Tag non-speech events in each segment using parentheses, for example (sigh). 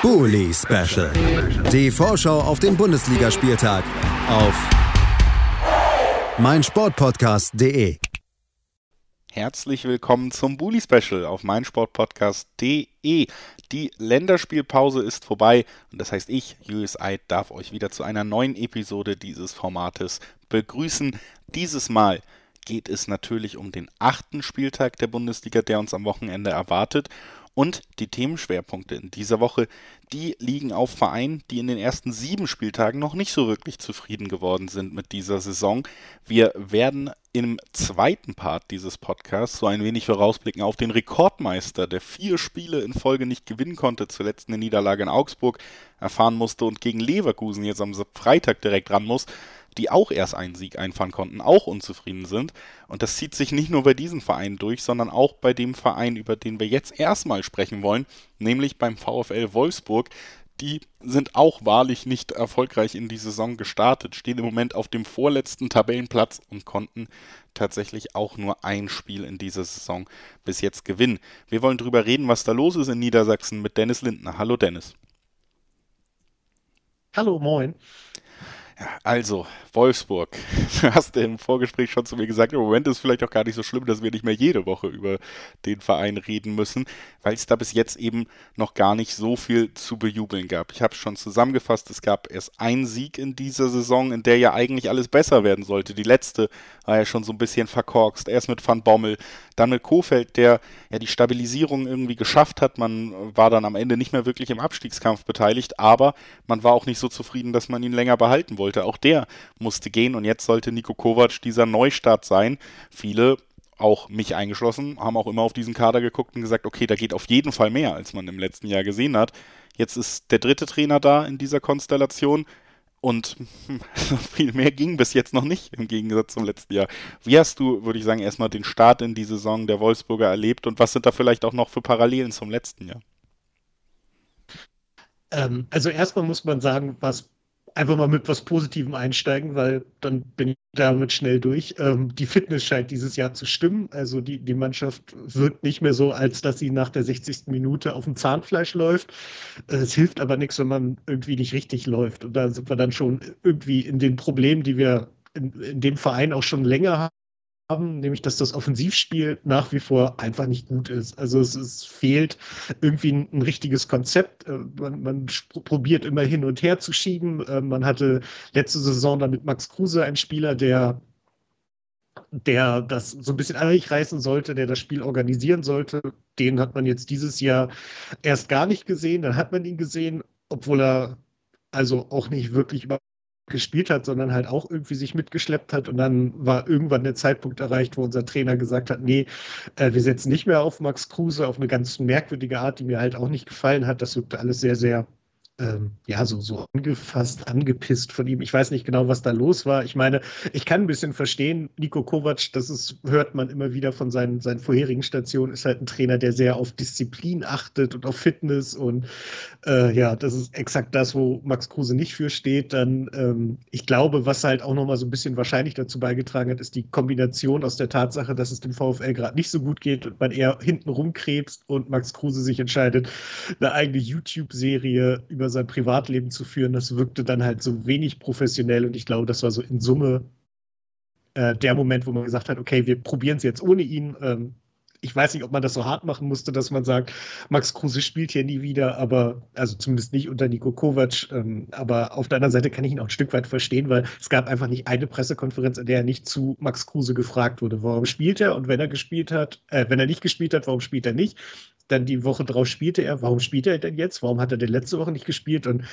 Bully Special. Die Vorschau auf den Bundesligaspieltag auf meinsportpodcast.de. Herzlich willkommen zum Bully Special auf meinsportpodcast.de. Die Länderspielpause ist vorbei und das heißt, ich, Julius Eid, darf euch wieder zu einer neuen Episode dieses Formates begrüßen. Dieses Mal geht es natürlich um den achten Spieltag der Bundesliga, der uns am Wochenende erwartet. Und die Themenschwerpunkte in dieser Woche, die liegen auf Vereinen, die in den ersten sieben Spieltagen noch nicht so wirklich zufrieden geworden sind mit dieser Saison. Wir werden im zweiten Part dieses Podcasts so ein wenig vorausblicken auf den Rekordmeister, der vier Spiele in Folge nicht gewinnen konnte, zuletzt eine Niederlage in Augsburg erfahren musste und gegen Leverkusen jetzt am Freitag direkt ran muss die auch erst einen Sieg einfahren konnten, auch unzufrieden sind. Und das zieht sich nicht nur bei diesem Verein durch, sondern auch bei dem Verein, über den wir jetzt erstmal sprechen wollen, nämlich beim VfL Wolfsburg. Die sind auch wahrlich nicht erfolgreich in die Saison gestartet, stehen im Moment auf dem vorletzten Tabellenplatz und konnten tatsächlich auch nur ein Spiel in dieser Saison bis jetzt gewinnen. Wir wollen darüber reden, was da los ist in Niedersachsen mit Dennis Lindner. Hallo Dennis. Hallo, moin. Also, Wolfsburg. (laughs) Du hast im Vorgespräch schon zu mir gesagt, im Moment ist es vielleicht auch gar nicht so schlimm, dass wir nicht mehr jede Woche über den Verein reden müssen, weil es da bis jetzt eben noch gar nicht so viel zu bejubeln gab. Ich habe es schon zusammengefasst, es gab erst einen Sieg in dieser Saison, in der ja eigentlich alles besser werden sollte. Die letzte war ja schon so ein bisschen verkorkst. Erst mit Van Bommel, dann mit Kofeld, der ja die Stabilisierung irgendwie geschafft hat. Man war dann am Ende nicht mehr wirklich im Abstiegskampf beteiligt, aber man war auch nicht so zufrieden, dass man ihn länger behalten wollte. Auch der musste gehen und jetzt sollte Nico Kovac dieser Neustart sein. Viele auch mich eingeschlossen, haben auch immer auf diesen Kader geguckt und gesagt, okay, da geht auf jeden Fall mehr, als man im letzten Jahr gesehen hat. Jetzt ist der dritte Trainer da in dieser Konstellation und (laughs) viel mehr ging bis jetzt noch nicht im Gegensatz zum letzten Jahr. Wie hast du, würde ich sagen, erstmal den Start in die Saison der Wolfsburger erlebt und was sind da vielleicht auch noch für Parallelen zum letzten Jahr? Ähm, also erstmal muss man sagen, was einfach mal mit was Positivem einsteigen, weil dann bin ich damit schnell durch. Ähm, die Fitness scheint dieses Jahr zu stimmen. Also die, die Mannschaft wirkt nicht mehr so, als dass sie nach der 60. Minute auf dem Zahnfleisch läuft. Äh, es hilft aber nichts, wenn man irgendwie nicht richtig läuft. Und da sind wir dann schon irgendwie in den Problemen, die wir in, in dem Verein auch schon länger haben nämlich dass das Offensivspiel nach wie vor einfach nicht gut ist. Also es, es fehlt irgendwie ein, ein, richtiges Konzept. Äh, man, man, probiert immer hin und her zu schieben. Äh, man hatte letzte Saison dann mit Max Kruse einen Spieler, der der das so ein bisschen reißen sollte, der das Spiel organisieren sollte. Den hat man jetzt dieses Jahr erst gar nicht gesehen. Dann hat man ihn gesehen, obwohl er also auch nicht wirklich über gespielt hat, sondern halt auch irgendwie sich mitgeschleppt hat. Und dann war irgendwann der Zeitpunkt erreicht, wo unser Trainer gesagt hat, nee, äh, wir setzen nicht mehr auf Max Kruse auf eine ganz merkwürdige Art, die mir halt auch nicht gefallen hat. Das wirkte alles sehr, sehr ähm, ja, so, so angefasst, angepisst von ihm. Ich weiß nicht genau, was da los war. Ich meine, ich kann ein bisschen verstehen, Nico Kovac, das ist, hört man immer wieder von seinen, seinen vorherigen Stationen, ist halt ein Trainer, der sehr auf Disziplin achtet und auf Fitness und äh, ja, das ist exakt das, wo Max Kruse nicht für steht. Dann, ähm, ich glaube, was halt auch nochmal so ein bisschen wahrscheinlich dazu beigetragen hat, ist die Kombination aus der Tatsache, dass es dem VfL gerade nicht so gut geht und man eher hinten rumkrebst und Max Kruse sich entscheidet, eine eigene YouTube-Serie über über sein Privatleben zu führen, das wirkte dann halt so wenig professionell und ich glaube, das war so in Summe äh, der Moment, wo man gesagt hat, okay, wir probieren es jetzt ohne ihn. Ähm, ich weiß nicht, ob man das so hart machen musste, dass man sagt, Max Kruse spielt hier nie wieder, aber also zumindest nicht unter Nico Kovac. Ähm, aber auf der anderen Seite kann ich ihn auch ein Stück weit verstehen, weil es gab einfach nicht eine Pressekonferenz, in der er nicht zu Max Kruse gefragt wurde, warum spielt er und wenn er gespielt hat, äh, wenn er nicht gespielt hat, warum spielt er nicht? Dann die Woche drauf spielte er. Warum spielt er denn jetzt? Warum hat er denn letzte Woche nicht gespielt? Und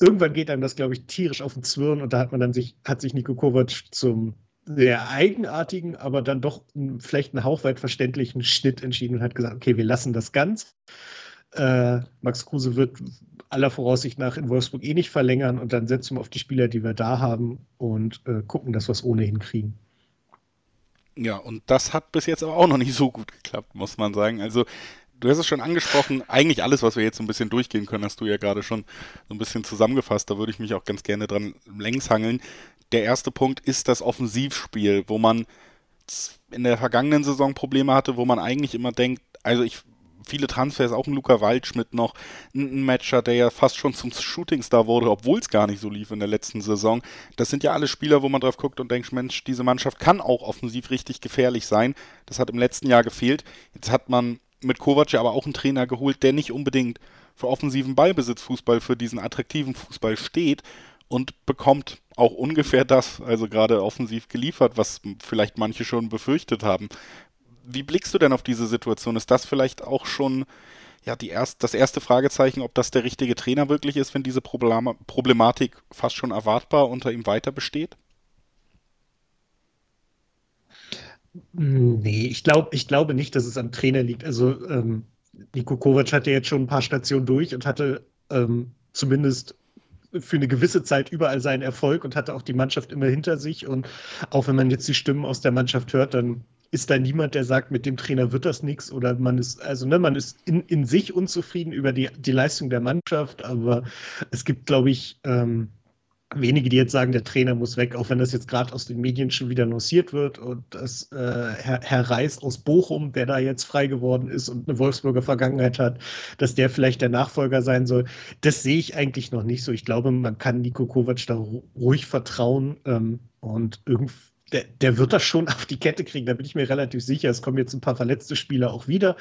irgendwann geht einem das, glaube ich, tierisch auf den Zwirn und da hat man dann sich, hat sich Nico Kovac zum sehr eigenartigen, aber dann doch vielleicht einen hauchweit verständlichen Schnitt entschieden und hat gesagt, okay, wir lassen das ganz. Äh, Max Kruse wird aller Voraussicht nach in Wolfsburg eh nicht verlängern und dann setzen wir auf die Spieler, die wir da haben und äh, gucken, dass wir es ohnehin kriegen. Ja, und das hat bis jetzt aber auch noch nicht so gut geklappt, muss man sagen. Also du hast es schon angesprochen, eigentlich alles, was wir jetzt so ein bisschen durchgehen können, hast du ja gerade schon so ein bisschen zusammengefasst. Da würde ich mich auch ganz gerne dran längs hangeln. Der erste Punkt ist das Offensivspiel, wo man in der vergangenen Saison Probleme hatte, wo man eigentlich immer denkt, also ich viele Transfers, auch ein Luca Waldschmidt noch, ein Matcher, der ja fast schon zum Shootingstar wurde, obwohl es gar nicht so lief in der letzten Saison. Das sind ja alle Spieler, wo man drauf guckt und denkt, Mensch, diese Mannschaft kann auch offensiv richtig gefährlich sein. Das hat im letzten Jahr gefehlt. Jetzt hat man mit Kovac aber auch einen Trainer geholt, der nicht unbedingt für offensiven Ballbesitzfußball, für diesen attraktiven Fußball steht und bekommt auch ungefähr das, also gerade offensiv geliefert, was vielleicht manche schon befürchtet haben. Wie blickst du denn auf diese Situation? Ist das vielleicht auch schon ja, die erst, das erste Fragezeichen, ob das der richtige Trainer wirklich ist, wenn diese Problematik fast schon erwartbar unter ihm weiter besteht? Nee, ich, glaub, ich glaube nicht, dass es am Trainer liegt. Also ähm, Niko Kovac hatte jetzt schon ein paar Stationen durch und hatte ähm, zumindest für eine gewisse Zeit überall seinen Erfolg und hatte auch die Mannschaft immer hinter sich. Und auch wenn man jetzt die Stimmen aus der Mannschaft hört, dann ist da niemand, der sagt, mit dem Trainer wird das nichts oder man ist, also ne, man ist in, in sich unzufrieden über die, die Leistung der Mannschaft, aber es gibt, glaube ich, ähm, wenige, die jetzt sagen, der Trainer muss weg, auch wenn das jetzt gerade aus den Medien schon wieder lanciert wird und dass äh, Herr, Herr Reis aus Bochum, der da jetzt frei geworden ist und eine Wolfsburger Vergangenheit hat, dass der vielleicht der Nachfolger sein soll. Das sehe ich eigentlich noch nicht so. Ich glaube, man kann Nico Kovac da ruhig vertrauen ähm, und irgendwie der, der, wird das schon (laughs) auf die Kette kriegen, da bin ich mir relativ sicher. Es kommen jetzt ein paar verletzte Spieler auch wieder,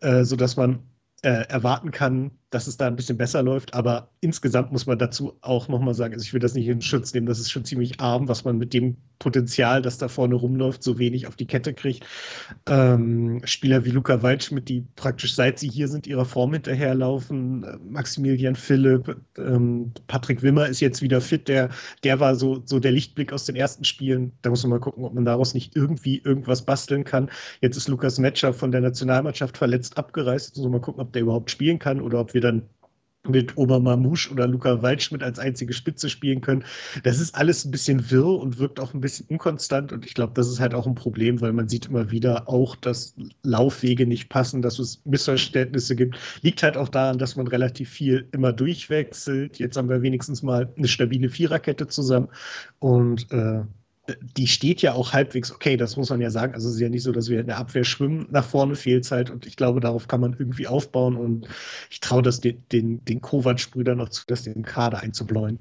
äh, sodass man äh, erwarten kann, dass es da ein bisschen besser läuft. Aber insgesamt muss man dazu auch nochmal sagen, also ich will das nicht in Schutz nehmen, das ist schon ziemlich arm, was man mit dem Potenzial, das da vorne rumläuft, so wenig auf die Kette kriegt. Ähm, Spieler wie Luca Waldschmidt, die praktisch seit sie hier sind, ihrer Form hinterherlaufen. Äh, Maximilian Philipp, ähm, Patrick Wimmer ist jetzt wieder fit, der, der war so, so der Lichtblick aus den ersten Spielen. Da muss man mal gucken, ob man daraus nicht irgendwie irgendwas basteln kann. Jetzt ist Lukas Metscher von der Nationalmannschaft verletzt abgereist. Muss man mal gucken, ob der überhaupt spielen kann oder ob wir dann mit Ober Mamouche oder Luca Waldschmidt als einzige Spitze spielen können. Das ist alles ein bisschen wirr und wirkt auch ein bisschen unkonstant. Und ich glaube, das ist halt auch ein Problem, weil man sieht immer wieder auch, dass Laufwege nicht passen, dass es Missverständnisse gibt. Liegt halt auch daran, dass man relativ viel immer durchwechselt. Jetzt haben wir wenigstens mal eine stabile Viererkette zusammen. Und äh, die steht ja auch halbwegs okay, das muss man ja sagen. Also es ist ja nicht so, dass wir in der Abwehr schwimmen, nach vorne fehlt halt und ich glaube, darauf kann man irgendwie aufbauen und ich traue das den, den, den Kovac-Brüdern noch zu, das den Kader einzubläuen.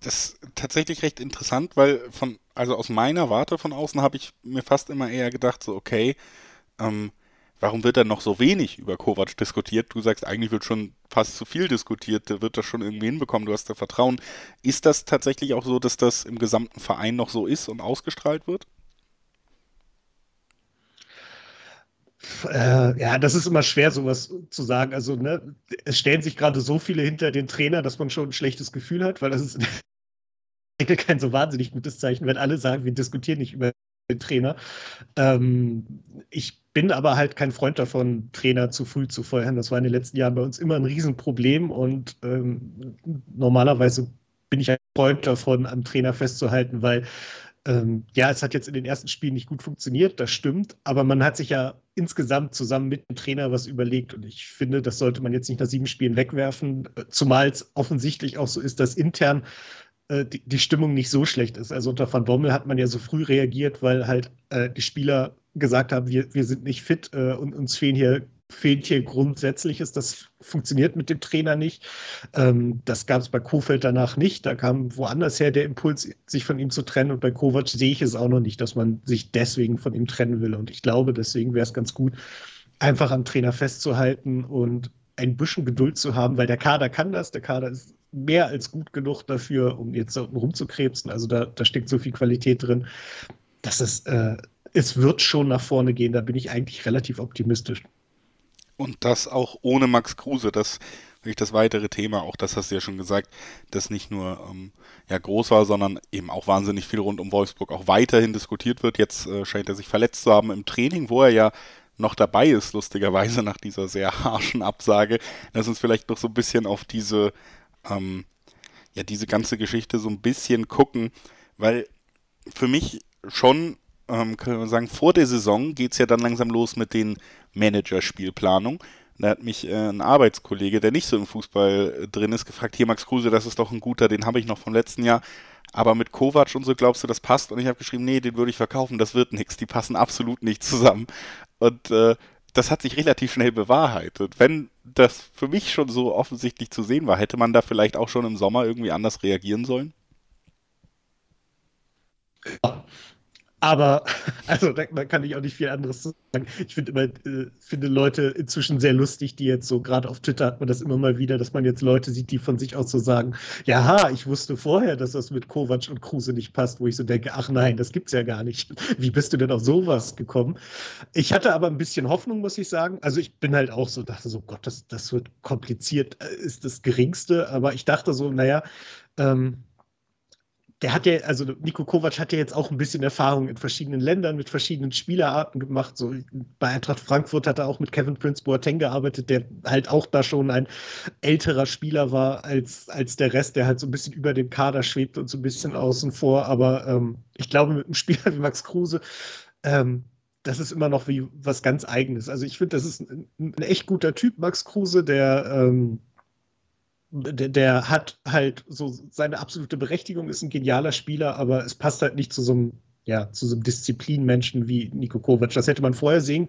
Das ist tatsächlich recht interessant, weil von, also aus meiner Warte von außen habe ich mir fast immer eher gedacht, so, okay, ähm, warum wird dann noch so wenig über Kovac diskutiert? Du sagst, eigentlich wird schon fast zu viel diskutiert, der wird das schon irgendwie hinbekommen, du hast da Vertrauen. Ist das tatsächlich auch so, dass das im gesamten Verein noch so ist und ausgestrahlt wird? Äh, ja, das ist immer schwer, sowas zu sagen. Also, ne, es stellen sich gerade so viele hinter den Trainer, dass man schon ein schlechtes Gefühl hat, weil das ist (laughs) kein so wahnsinnig gutes Zeichen, wenn alle sagen, wir diskutieren nicht über den Trainer. Ähm, ich bin aber halt kein Freund davon, Trainer zu früh zu feuern. Das war in den letzten Jahren bei uns immer ein Riesenproblem und ähm, normalerweise bin ich ein Freund davon, am Trainer festzuhalten, weil ähm, ja, es hat jetzt in den ersten Spielen nicht gut funktioniert, das stimmt, aber man hat sich ja insgesamt zusammen mit dem Trainer was überlegt und ich finde, das sollte man jetzt nicht nach sieben Spielen wegwerfen, zumal es offensichtlich auch so ist, dass intern äh, die, die, Stimmung nicht so schlecht ist. Also unter Van Bommel hat man ja so früh reagiert, weil halt äh, die Spieler gesagt haben, wir, wir sind nicht fit äh, und uns fehlen hier fehlt hier Grundsätzliches. Das funktioniert mit dem Trainer nicht. Ähm, das gab es bei Kofeld danach nicht. Da kam woanders her der Impuls, sich von ihm zu trennen. Und bei Kovac sehe ich es auch noch nicht, dass man sich deswegen von ihm trennen will. Und ich glaube, deswegen wäre es ganz gut, einfach am Trainer festzuhalten und ein bisschen Geduld zu haben, weil der Kader kann das. Der Kader ist mehr als gut genug dafür, um jetzt da rumzukrebsen. Also da, da steckt so viel Qualität drin, dass es, äh, es wird schon nach vorne gehen. Da bin ich eigentlich relativ optimistisch. Und das auch ohne Max Kruse. Das wirklich das weitere Thema. Auch das hast du ja schon gesagt, dass nicht nur ähm, ja, groß war, sondern eben auch wahnsinnig viel rund um Wolfsburg auch weiterhin diskutiert wird. Jetzt äh, scheint er sich verletzt zu haben im Training, wo er ja noch dabei ist, lustigerweise nach dieser sehr harschen Absage. Lass uns vielleicht noch so ein bisschen auf diese ähm, ja diese ganze Geschichte so ein bisschen gucken, weil für mich schon, ähm, können wir sagen, vor der Saison geht es ja dann langsam los mit den Managerspielplanungen. Da hat mich äh, ein Arbeitskollege, der nicht so im Fußball äh, drin ist, gefragt, hier Max Kruse, das ist doch ein guter, den habe ich noch vom letzten Jahr. Aber mit Kovac und so glaubst du, das passt? Und ich habe geschrieben, nee, den würde ich verkaufen, das wird nichts. Die passen absolut nicht zusammen. Und äh, das hat sich relativ schnell bewahrheitet. Wenn das für mich schon so offensichtlich zu sehen war, hätte man da vielleicht auch schon im Sommer irgendwie anders reagieren sollen? Aber, (laughs) also da, da, kann ich auch nicht viel anderes sagen. Ich finde immer, äh, finde Leute inzwischen sehr lustig, die jetzt so, gerade auf Twitter hat man das immer mal wieder, dass man jetzt Leute sieht, die von sich aus so sagen, ja, ich wusste vorher, dass das mit Kovac und Kruse nicht passt, wo ich so denke, ach nein, das gibt's ja gar nicht. (laughs) Wie bist du denn auf sowas gekommen? Ich hatte aber ein bisschen Hoffnung, muss ich sagen. Also ich bin halt auch so, dachte so, Gott, das, das wird kompliziert, äh, ist das Geringste. Aber ich dachte so, naja, ähm, der hat ja, also Nico Kovac hat ja jetzt auch ein bisschen Erfahrung in verschiedenen Ländern mit verschiedenen Spielerarten gemacht. So bei Eintracht Frankfurt hat er auch mit Kevin Prince Boateng gearbeitet, der halt auch da schon ein älterer Spieler war als, als der Rest, der halt so ein bisschen über dem Kader schwebt und so ein bisschen außen vor. Aber ähm, ich glaube, mit einem Spieler wie Max Kruse, ähm, das ist immer noch wie was ganz Eigenes. Also ich finde, das ist ein, ein, echt guter Typ, Max Kruse, der ähm, der, der, hat halt so seine absolute Berechtigung, ist ein genialer Spieler, aber es passt halt nicht zu so einem, ja, zu so einem Disziplinmenschen wie Nico Kovac. Das hätte man vorher sehen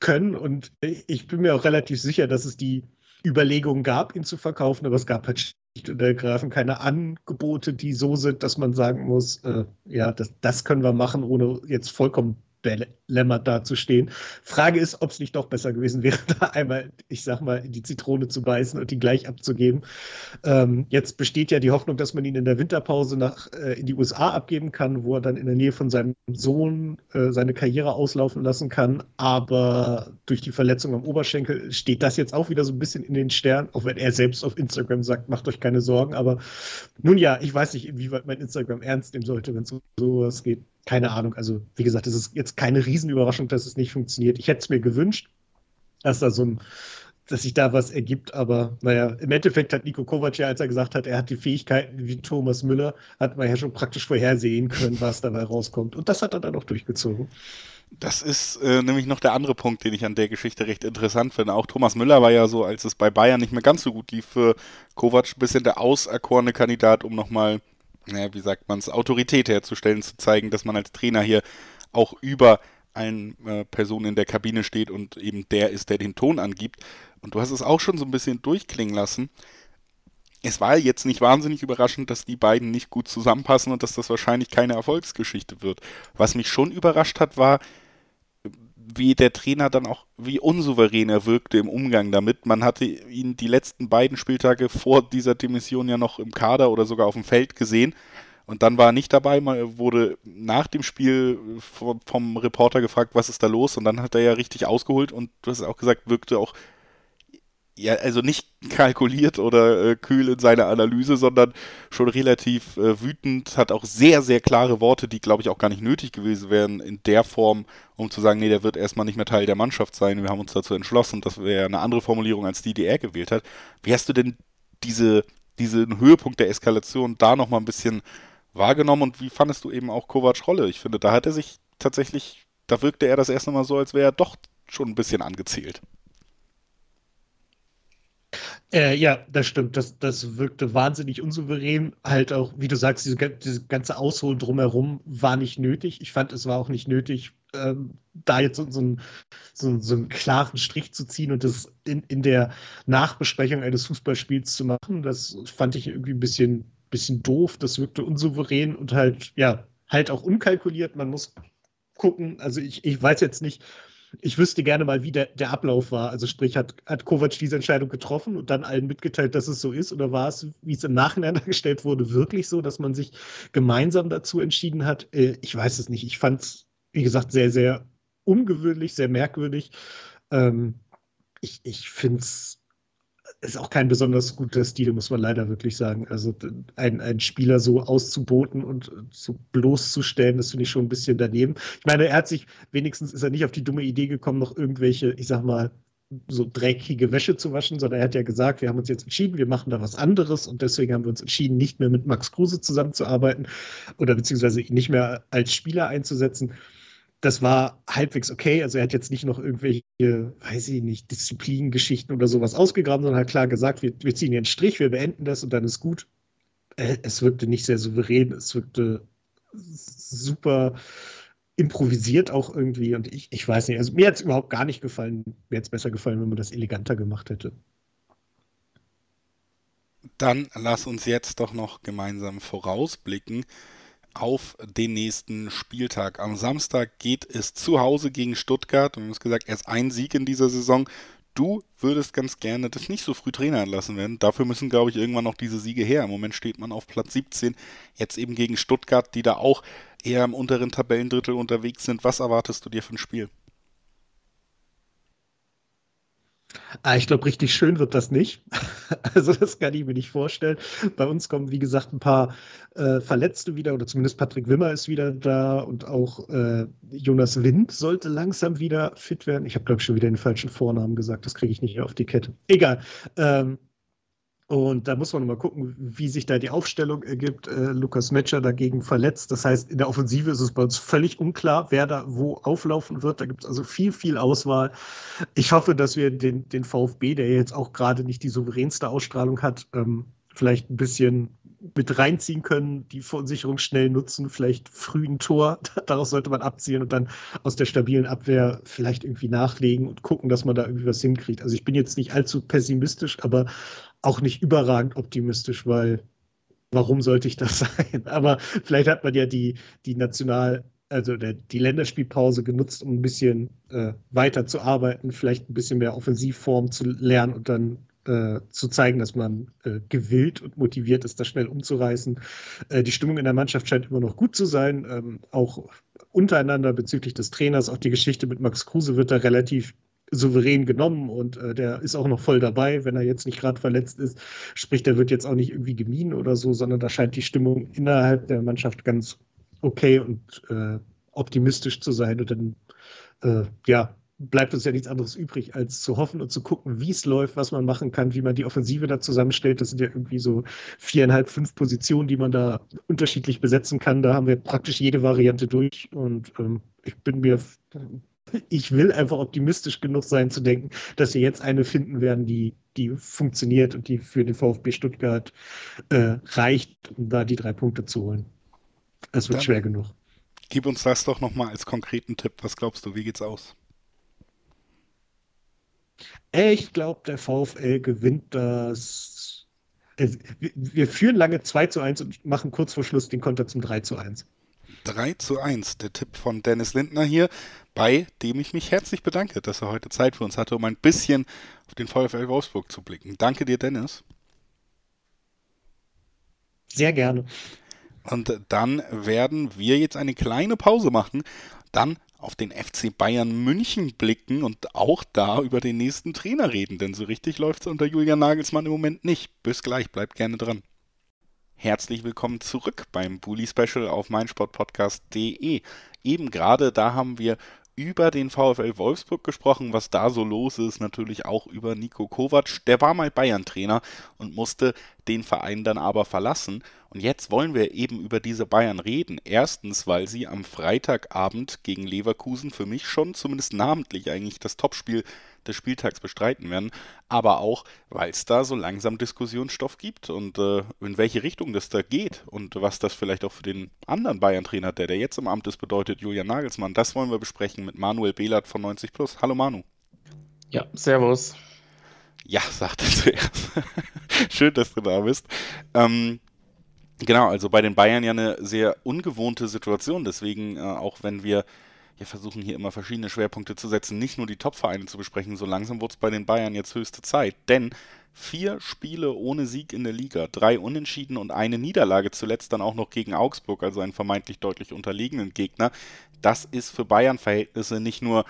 können und ich bin mir auch relativ sicher, dass es die Überlegungen gab, ihn zu verkaufen, aber es gab halt schlicht und ergreifend keine Angebote, die so sind, dass man sagen muss, äh, ja, das, das können wir machen, ohne jetzt vollkommen Dilemma dazustehen. Frage ist, ob es nicht doch besser gewesen wäre, (laughs) da einmal, ich sag mal, in die Zitrone zu beißen und die gleich abzugeben. Ähm, jetzt besteht ja die Hoffnung, dass man ihn in der Winterpause nach, äh, in die USA abgeben kann, wo er dann in der Nähe von seinem Sohn äh, seine Karriere auslaufen lassen kann. Aber durch die Verletzung am Oberschenkel steht das jetzt auch wieder so ein bisschen in den Sternen, auch wenn er selbst auf Instagram sagt, macht euch keine Sorgen. Aber nun ja, ich weiß nicht, inwieweit mein Instagram ernst nehmen sollte, wenn es um sowas geht keine Ahnung. Also, wie gesagt, es ist jetzt keine Riesenüberraschung, dass es nicht funktioniert. Ich hätte es mir gewünscht, dass da so ein, dass sich da was ergibt, aber naja, im Endeffekt hat Nico Kovac ja, als er gesagt hat, er hat die Fähigkeiten wie Thomas Müller, hat man ja schon praktisch vorhersehen können, was dabei rauskommt. Und das hat er dann auch durchgezogen. Das ist äh, nämlich noch der andere Punkt, den ich an der Geschichte recht interessant finde. Auch Thomas Müller war ja so, als es bei Bayern nicht mehr ganz so gut lief, für Kovac ein bisschen der auserkorene Kandidat, um nochmal naja, wie sagt man es, Autorität herzustellen, zu zeigen, dass man als Trainer hier auch über allen äh, Personen in der Kabine steht und eben der ist, der den Ton angibt. Und du hast es auch schon so ein bisschen durchklingen lassen. Es war jetzt nicht wahnsinnig überraschend, dass die beiden nicht gut zusammenpassen und dass das wahrscheinlich keine Erfolgsgeschichte wird. Was mich schon überrascht hat, war, wie der Trainer dann auch, wie unsouverän er wirkte im Umgang damit. Man hatte ihn die letzten beiden Spieltage vor dieser Demission ja noch im Kader oder sogar auf dem Feld gesehen. Und dann war er nicht dabei, man wurde nach dem Spiel vom, vom Reporter gefragt, was ist da los? Und dann hat er ja richtig ausgeholt und du hast auch gesagt, wirkte auch ja, also nicht (laughs) kalkuliert oder äh, kühl in seiner Analyse, sondern schon relativ äh, wütend, hat auch sehr, sehr klare Worte, die, glaube ich, auch gar nicht nötig gewesen wären in der Form, um zu sagen, nee, der wird erstmal nicht mehr Teil der Mannschaft sein. Wir haben uns dazu entschlossen. Das wäre eine andere Formulierung, als die, die er gewählt hat. Wie hast du denn diese, diesen Höhepunkt der Eskalation da nochmal ein bisschen wahrgenommen und wie fandest du eben auch Kovacs Rolle? Ich finde, da hat er sich tatsächlich, da wirkte er das erste Mal so, als wäre er doch schon ein bisschen angezählt. Äh, ja, das stimmt. Das, das wirkte wahnsinnig unsouverän. Halt auch, wie du sagst, diese, diese ganze Ausholen drumherum war nicht nötig. Ich fand, es war auch nicht nötig, ähm, da jetzt so, so, einen, so, so, einen klaren Strich zu ziehen und das in, in der Nachbesprechung eines Fußballspiels zu machen. Das fand ich irgendwie ein bisschen, bisschen doof. Das wirkte unsouverän und halt, ja, halt auch unkalkuliert. Man muss gucken. Also ich, ich weiß jetzt nicht, ich wüsste gerne mal, wie der, der Ablauf war. Also sprich, hat, hat Kovac diese Entscheidung getroffen und dann allen mitgeteilt, dass es so ist? Oder war es, wie es im Nachhinein (laughs) dargestellt wurde, wirklich so, dass man sich gemeinsam dazu entschieden hat? Äh, ich weiß es nicht. Ich fand es, wie gesagt, sehr, sehr ungewöhnlich, sehr merkwürdig. Ähm, ich ich finde es ist auch kein besonders guter Stil, muss man leider wirklich sagen. Also einen, Spieler so auszuboten und so bloßzustellen, das finde ich schon ein bisschen daneben. Ich meine, er hat sich, wenigstens ist er nicht auf die dumme Idee gekommen, noch irgendwelche, ich sag mal, so dreckige Wäsche zu waschen, sondern er hat ja gesagt, wir haben uns jetzt entschieden, wir machen da was anderes und deswegen haben wir uns entschieden, nicht mehr mit Max Kruse zusammenzuarbeiten oder beziehungsweise nicht mehr als Spieler einzusetzen das war halbwegs okay. Also er hat jetzt nicht noch irgendwelche, weiß ich nicht, Disziplingeschichten oder sowas ausgegraben, sondern hat klar gesagt, wir, wir ziehen hier einen Strich, wir beenden das und dann ist gut. Äh, es wirkte nicht sehr souverän, es wirkte super improvisiert auch irgendwie und ich, ich weiß nicht, also mir hat es überhaupt gar nicht gefallen. Mir hätte es besser gefallen, wenn man das eleganter gemacht hätte. Dann lass uns jetzt doch noch gemeinsam vorausblicken auf den nächsten Spieltag. Am Samstag geht es zu Hause gegen Stuttgart. Und wir haben gesagt, erst ein Sieg in dieser Saison. Du würdest ganz gerne das nicht so früh Trainer entlassen werden. Dafür müssen, glaube ich, irgendwann noch diese Siege her. Im Moment steht man auf Platz 17. Jetzt eben gegen Stuttgart, die da auch eher im unteren Tabellendrittel unterwegs sind. Was erwartest du dir für ein Spiel? Ich glaube, richtig schön wird das nicht. (laughs) Also das kann ich mir nicht vorstellen. Bei uns kommen, wie gesagt, ein paar äh, Verletzte wieder, oder zumindest Patrick Wimmer ist wieder da und auch äh, Jonas Wind sollte langsam wieder fit werden. Ich habe, glaube ich, schon wieder den falschen Vornamen gesagt. Das kriege ich nicht auf die Kette. Egal. Ähm, und da muss man mal gucken, wie sich da die Aufstellung ergibt. Äh, Lukas Metscher dagegen verletzt. Das heißt, in der Offensive ist es bei uns völlig unklar, wer da wo auflaufen wird. Da gibt es also viel, viel Auswahl. Ich hoffe, dass wir den, den VfB, der jetzt auch gerade nicht die souveränste Ausstrahlung hat, ähm, vielleicht ein bisschen mit reinziehen können, die Verunsicherung schnell nutzen, vielleicht früh ein Tor, (laughs) daraus sollte man abzielen und dann aus der stabilen Abwehr vielleicht irgendwie nachlegen und gucken, dass man da irgendwie was hinkriegt. Also ich bin jetzt nicht allzu pessimistisch, aber auch nicht überragend optimistisch, weil warum sollte ich das (laughs) sein? Aber vielleicht hat man ja die, die National- also der, die Länderspielpause genutzt, um ein bisschen äh, weiter zu arbeiten, vielleicht ein bisschen mehr Offensivform zu lernen und dann äh, zu zeigen, dass man äh, gewillt und motiviert ist, das schnell umzureißen. Äh, die Stimmung in der Mannschaft scheint immer noch gut zu sein, ähm, auch untereinander bezüglich des Trainers. Auch die Geschichte mit Max Kruse wird da relativ souverän genommen und äh, der ist auch noch voll dabei, wenn er jetzt nicht gerade verletzt ist. Sprich, der wird jetzt auch nicht irgendwie gemieden oder so, sondern da scheint die Stimmung innerhalb der Mannschaft ganz okay und äh, optimistisch zu sein. Und dann, äh, ja, bleibt uns ja nichts anderes übrig, als zu hoffen und zu gucken, wie es läuft, was man machen kann, wie man die Offensive da zusammenstellt. Das sind ja irgendwie so viereinhalb, fünf Positionen, die man da unterschiedlich besetzen kann. Da haben wir praktisch jede Variante durch und ähm, ich bin mir ich will einfach optimistisch genug sein zu denken, dass wir jetzt eine finden werden, die, die funktioniert und die für den VfB Stuttgart äh, reicht, um da die drei Punkte zu holen. Es wird Dann schwer genug. Gib uns das doch nochmal als konkreten Tipp. Was glaubst du, wie geht's aus? Ich glaube, der VfL gewinnt das. Äh, wir führen lange 2 zu 1 und machen kurz vor Schluss den Konter zum 3 zu 1. 3 zu 1, der Tipp von Dennis Lindner hier, bei dem ich mich herzlich bedanke, dass er heute Zeit für uns hatte, um ein bisschen auf den VfL Wolfsburg zu blicken. Danke dir, Dennis. Sehr gerne. Und dann werden wir jetzt eine kleine Pause machen, dann auf den FC Bayern München blicken und auch da über den nächsten Trainer reden, denn so richtig läuft es unter Julian Nagelsmann im Moment nicht. Bis gleich, bleibt gerne dran. Herzlich willkommen zurück beim Bully Special auf meinsportpodcast.de. Eben gerade da haben wir über den VfL Wolfsburg gesprochen, was da so los ist, natürlich auch über Nico Kovac. Der war mal Bayern-Trainer und musste den Verein dann aber verlassen. Und jetzt wollen wir eben über diese Bayern reden. Erstens, weil sie am Freitagabend gegen Leverkusen für mich schon zumindest namentlich eigentlich das Topspiel des Spieltags bestreiten werden, aber auch, weil es da so langsam Diskussionsstoff gibt und äh, in welche Richtung das da geht und was das vielleicht auch für den anderen Bayern-Trainer, der, der jetzt im Amt ist, bedeutet, Julian Nagelsmann. Das wollen wir besprechen mit Manuel Behlert von 90 Plus. Hallo Manu. Ja, servus. Ja, sagt er zuerst. (laughs) Schön, dass du da bist. Ähm, genau, also bei den Bayern ja eine sehr ungewohnte Situation. Deswegen, äh, auch wenn wir wir versuchen hier immer verschiedene Schwerpunkte zu setzen, nicht nur die Top-Vereine zu besprechen. So langsam wurde es bei den Bayern jetzt höchste Zeit, denn vier Spiele ohne Sieg in der Liga, drei Unentschieden und eine Niederlage zuletzt dann auch noch gegen Augsburg, also einen vermeintlich deutlich unterlegenen Gegner. Das ist für Bayern-Verhältnisse nicht nur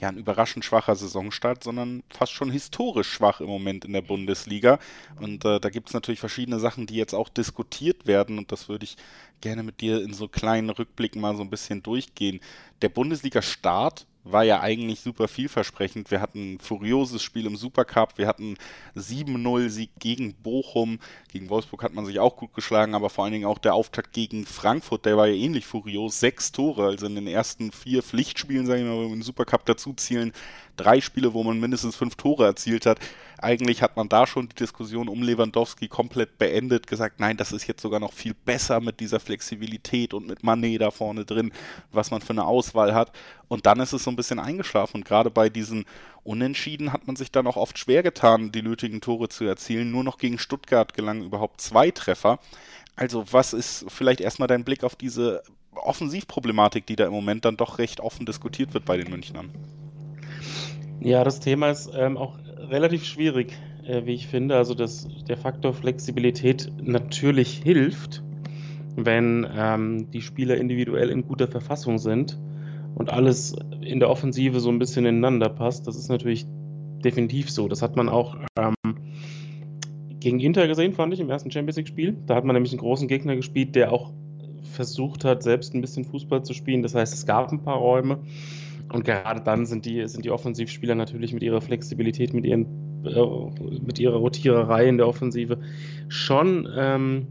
ja ein überraschend schwacher Saisonstart, sondern fast schon historisch schwach im Moment in der Bundesliga. Und äh, da gibt es natürlich verschiedene Sachen, die jetzt auch diskutiert werden und das würde ich gerne mit dir in so kleinen Rückblicken mal so ein bisschen durchgehen. Der Bundesliga-Start war ja eigentlich super vielversprechend. Wir hatten ein furioses Spiel im Supercup, wir hatten 7-0-Sieg gegen Bochum, gegen Wolfsburg hat man sich auch gut geschlagen, aber vor allen Dingen auch der Auftakt gegen Frankfurt, der war ja ähnlich furios. Sechs Tore, also in den ersten vier Pflichtspielen, sagen wir mal, den Supercup dazu zielen, drei Spiele, wo man mindestens fünf Tore erzielt hat. Eigentlich hat man da schon die Diskussion um Lewandowski komplett beendet, gesagt, nein, das ist jetzt sogar noch viel besser mit dieser Flexibilität und mit Manet da vorne drin, was man für eine Auswahl hat. Und dann ist es so ein bisschen eingeschlafen. Und gerade bei diesen Unentschieden hat man sich dann auch oft schwer getan, die nötigen Tore zu erzielen. Nur noch gegen Stuttgart gelangen überhaupt zwei Treffer. Also was ist vielleicht erstmal dein Blick auf diese Offensivproblematik, die da im Moment dann doch recht offen diskutiert wird bei den Münchnern? Ja, das Thema ist ähm, auch relativ schwierig, äh, wie ich finde. Also dass der Faktor Flexibilität natürlich hilft, wenn ähm, die Spieler individuell in guter Verfassung sind und alles in der Offensive so ein bisschen ineinander passt. Das ist natürlich definitiv so. Das hat man auch ähm, gegen Inter gesehen, fand ich, im ersten Champions League-Spiel. Da hat man nämlich einen großen Gegner gespielt, der auch versucht hat, selbst ein bisschen Fußball zu spielen. Das heißt, es gab ein paar Räume. Und gerade dann sind die, sind die Offensivspieler natürlich mit ihrer Flexibilität, mit, ihren, äh, mit ihrer Rotiererei in der Offensive schon ähm,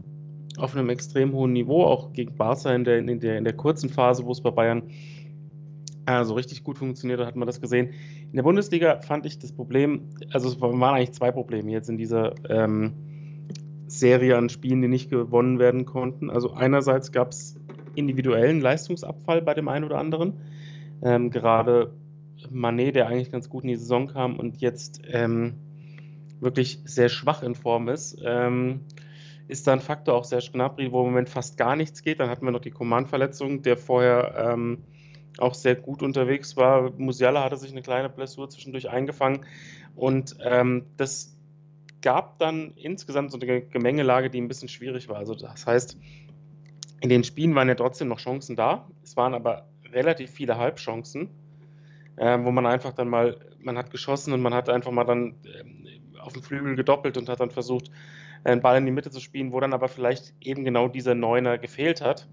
auf einem extrem hohen Niveau, auch gegen Barca in der, in der, in der kurzen Phase, wo es bei Bayern äh, so richtig gut funktioniert hat, hat man das gesehen. In der Bundesliga fand ich das Problem, also es waren eigentlich zwei Probleme jetzt in dieser ähm, Serie an Spielen, die nicht gewonnen werden konnten. Also einerseits gab es individuellen Leistungsabfall bei dem einen oder anderen. Ähm, gerade Manet, der eigentlich ganz gut in die Saison kam und jetzt ähm, wirklich sehr schwach in Form ist, ähm, ist da ein Faktor auch sehr Gnabry, wo im Moment fast gar nichts geht. Dann hatten wir noch die Command-Verletzung, der vorher ähm, auch sehr gut unterwegs war. Musiala hatte sich eine kleine Blessur zwischendurch eingefangen und ähm, das gab dann insgesamt so eine Gemengelage, die ein bisschen schwierig war. Also das heißt, in den Spielen waren ja trotzdem noch Chancen da. Es waren aber relativ viele Halbchancen, äh, wo man einfach dann mal, man hat geschossen und man hat einfach mal dann äh, auf dem Flügel gedoppelt und hat dann versucht, einen Ball in die Mitte zu spielen, wo dann aber vielleicht eben genau dieser Neuner gefehlt hat.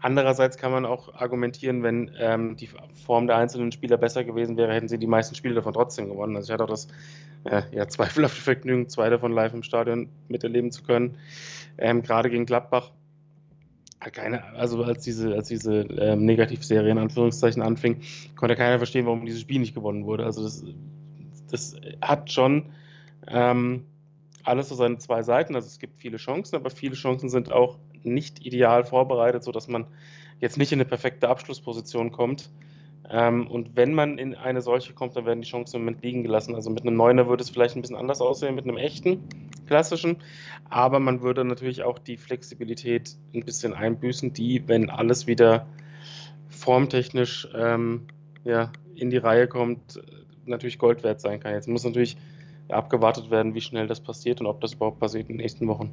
Andererseits kann man auch argumentieren, wenn ähm, die Form der einzelnen Spieler besser gewesen wäre, hätten sie die meisten Spiele davon trotzdem gewonnen. Also ich hatte auch das äh, ja, zweifelhafte Vergnügen, zwei davon live im Stadion miterleben zu können. Ähm, gerade gegen Gladbach. Keine, also als diese, als diese ähm, Negativserie in Anführungszeichen anfing, konnte keiner verstehen, warum dieses Spiel nicht gewonnen wurde. Also das, das hat schon ähm, alles so seine zwei Seiten. Also es gibt viele Chancen, aber viele Chancen sind auch nicht ideal vorbereitet, sodass man jetzt nicht in eine perfekte Abschlussposition kommt. Ähm, und wenn man in eine solche kommt, dann werden die Chancen im Moment liegen gelassen. Also mit einem Neuner würde es vielleicht ein bisschen anders aussehen, mit einem echten, klassischen. Aber man würde natürlich auch die Flexibilität ein bisschen einbüßen, die, wenn alles wieder formtechnisch ähm, ja, in die Reihe kommt, natürlich Gold wert sein kann. Jetzt muss natürlich abgewartet werden, wie schnell das passiert und ob das überhaupt passiert in den nächsten Wochen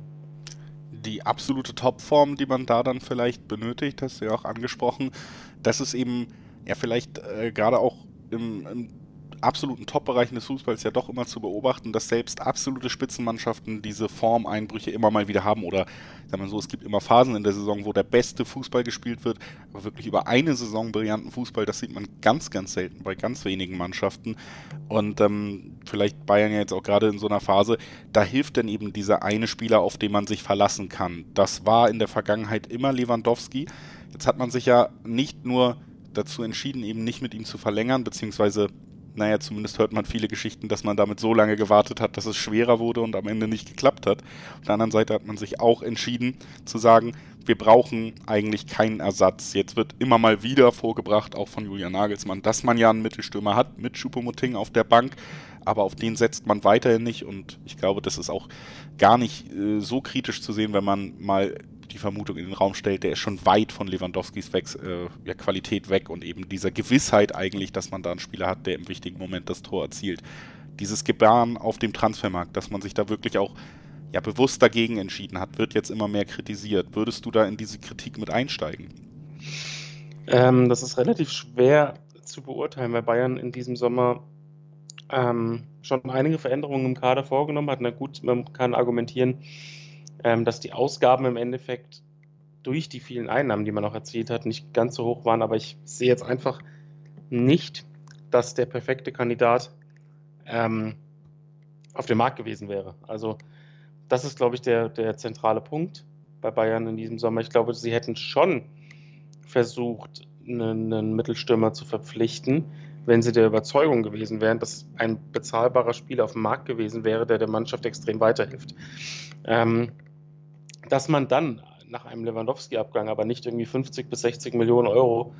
die absolute Topform, die man da dann vielleicht benötigt, hast du ja auch angesprochen, das ist eben ja vielleicht äh, gerade auch im, im absoluten Top-Bereichen des Fußballs ja doch immer zu beobachten, dass selbst absolute Spitzenmannschaften diese Formeinbrüche immer mal wieder haben. Oder sagen wir so, es gibt immer Phasen in der Saison, wo der beste Fußball gespielt wird, aber wirklich über eine Saison brillanten Fußball, das sieht man ganz, ganz selten bei ganz wenigen Mannschaften. Und ähm, vielleicht Bayern ja jetzt auch gerade in so einer Phase, da hilft dann eben dieser eine Spieler, auf den man sich verlassen kann. Das war in der Vergangenheit immer Lewandowski. Jetzt hat man sich ja nicht nur dazu entschieden, eben nicht mit ihm zu verlängern, beziehungsweise naja, zumindest hört man viele Geschichten, dass man damit so lange gewartet hat, dass es schwerer wurde und am Ende nicht geklappt hat. Auf der anderen Seite hat man sich auch entschieden zu sagen, wir brauchen eigentlich keinen Ersatz. Jetzt wird immer mal wieder vorgebracht, auch von Julian Nagelsmann, dass man ja einen Mittelstürmer hat mit Schupomotting auf der Bank, aber auf den setzt man weiterhin nicht und ich glaube, das ist auch gar nicht äh, so kritisch zu sehen, wenn man mal die Vermutung in den Raum stellt, der ist schon weit von Lewandowskis weg, äh, ja, Qualität weg und eben dieser Gewissheit eigentlich, dass man da einen Spieler hat, der im wichtigen Moment das Tor erzielt. Dieses Gebaren auf dem Transfermarkt, dass man sich da wirklich auch ja, bewusst dagegen entschieden hat, wird jetzt immer mehr kritisiert. Würdest du da in diese Kritik mit einsteigen? Ähm, das ist relativ schwer zu beurteilen, weil Bayern in diesem Sommer ähm, schon einige Veränderungen im Kader vorgenommen hat. Na gut, man kann argumentieren, ähm, dass die Ausgaben im Endeffekt durch die vielen Einnahmen, die man auch erzielt hat, nicht ganz so hoch waren. Aber ich sehe jetzt einfach nicht, dass der perfekte Kandidat ähm, auf dem Markt gewesen wäre. Also das ist, glaube ich, der, der zentrale Punkt bei Bayern in diesem Sommer. Ich glaube, sie hätten schon versucht, einen, einen Mittelstürmer zu verpflichten, wenn sie der Überzeugung gewesen wären, dass ein bezahlbarer Spieler auf dem Markt gewesen wäre, der der Mannschaft extrem weiterhilft. Ähm, dass man dann nach einem Lewandowski-Abgang aber nicht irgendwie 50 bis 60 Millionen Euro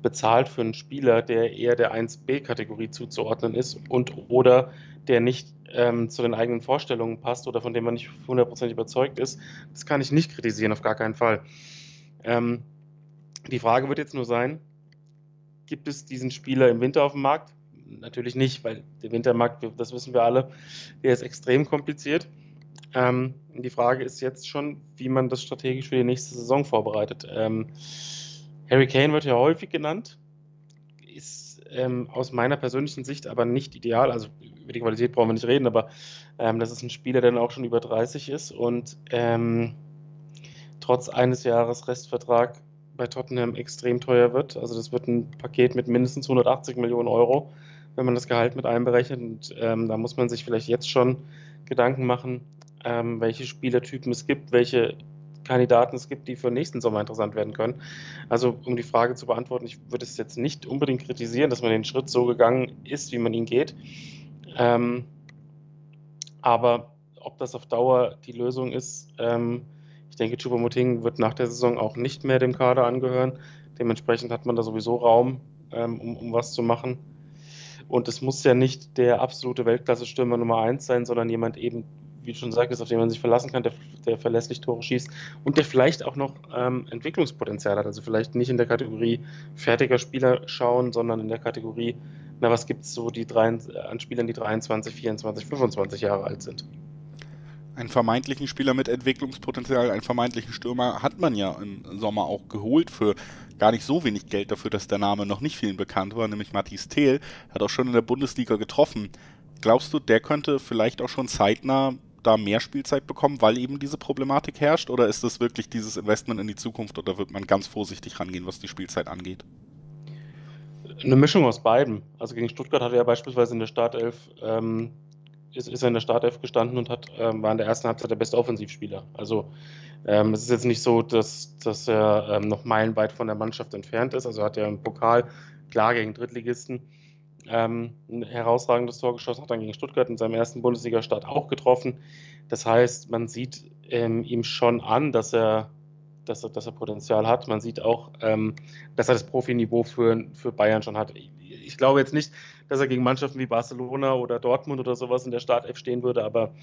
bezahlt für einen Spieler, der eher der 1B-Kategorie zuzuordnen ist und oder der nicht ähm, zu den eigenen Vorstellungen passt oder von dem man nicht hundertprozentig überzeugt ist, das kann ich nicht kritisieren, auf gar keinen Fall. Ähm, die Frage wird jetzt nur sein, gibt es diesen Spieler im Winter auf dem Markt? Natürlich nicht, weil der Wintermarkt, das wissen wir alle, der ist extrem kompliziert. Ähm, die Frage ist jetzt schon, wie man das strategisch für die nächste Saison vorbereitet. Ähm, Harry Kane wird ja häufig genannt, ist ähm, aus meiner persönlichen Sicht aber nicht ideal. Also über die Qualität brauchen wir nicht reden, aber ähm, das ist ein Spieler, der dann auch schon über 30 ist und ähm, trotz eines Jahres Restvertrag bei Tottenham extrem teuer wird. Also das wird ein Paket mit mindestens 180 Millionen Euro, wenn man das Gehalt mit einberechnet. Und ähm, da muss man sich vielleicht jetzt schon Gedanken machen, ähm, welche Spielertypen es gibt, welche Kandidaten es gibt, die für nächsten Sommer interessant werden können. Also um die Frage zu beantworten, ich würde es jetzt nicht unbedingt kritisieren, dass man den Schritt so gegangen ist, wie man ihn geht. Ähm, aber ob das auf Dauer die Lösung ist, ähm, ich denke, Chupomoting wird nach der Saison auch nicht mehr dem Kader angehören. Dementsprechend hat man da sowieso Raum, ähm, um, um was zu machen. Und es muss ja nicht der absolute Weltklasse-Stürmer Nummer 1 sein, sondern jemand eben, wie du schon sagtest, auf den man sich verlassen kann, der, der verlässlich Tore schießt und der vielleicht auch noch ähm, Entwicklungspotenzial hat. Also vielleicht nicht in der Kategorie fertiger Spieler schauen, sondern in der Kategorie, na, was gibt es so die drei, an Spielern, die 23, 24, 25 Jahre alt sind. Einen vermeintlichen Spieler mit Entwicklungspotenzial, einen vermeintlichen Stürmer hat man ja im Sommer auch geholt für gar nicht so wenig Geld dafür, dass der Name noch nicht vielen bekannt war, nämlich Matthias Thiel, hat auch schon in der Bundesliga getroffen. Glaubst du, der könnte vielleicht auch schon zeitnah da mehr Spielzeit bekommen, weil eben diese Problematik herrscht? Oder ist das wirklich dieses Investment in die Zukunft oder wird man ganz vorsichtig rangehen, was die Spielzeit angeht? Eine Mischung aus beiden. Also gegen Stuttgart hatte er beispielsweise in der Startelf, ähm, ist, ist er in der Startelf gestanden und hat, ähm, war in der ersten Halbzeit der beste Offensivspieler. Also ähm, es ist jetzt nicht so, dass, dass er ähm, noch meilenweit von der Mannschaft entfernt ist. Also hat er im Pokal klar gegen Drittligisten ähm, ein herausragendes Tor geschossen, hat dann gegen Stuttgart in seinem ersten Bundesliga-Start auch getroffen. Das heißt, man sieht ähm, ihm schon an, dass er, dass, er, dass er Potenzial hat. Man sieht auch, ähm, dass er das Profiniveau für, für Bayern schon hat. Ich, glaube jetzt nicht, dass er gegen Mannschaften wie Barcelona oder Dortmund oder sowas in der Startelf stehen würde, aber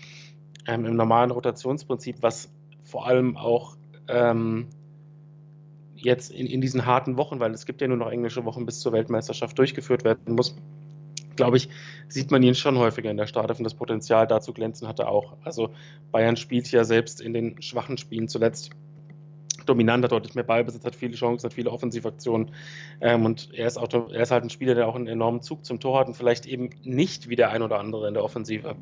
ähm, im normalen Rotationsprinzip, was vor allem auch ähm, jetzt in, in diesen harten Wochen, weil es gibt ja nur noch englische Wochen bis zur Weltmeisterschaft durchgeführt werden muss, glaube ich, sieht man ihn schon häufiger in der Startelf und das Potenzial da zu glänzen hat er auch. Also Bayern spielt ja selbst in den schwachen Spielen zuletzt dominant, hat deutlich mehr Ballbesitz, hat viele Chancen, hat viele Offensivaktionen ähm, und er ist, auch, er ist halt ein Spieler, der auch einen enormen Zug zum Tor hat und vielleicht eben nicht wie der ein oder andere in der Offensive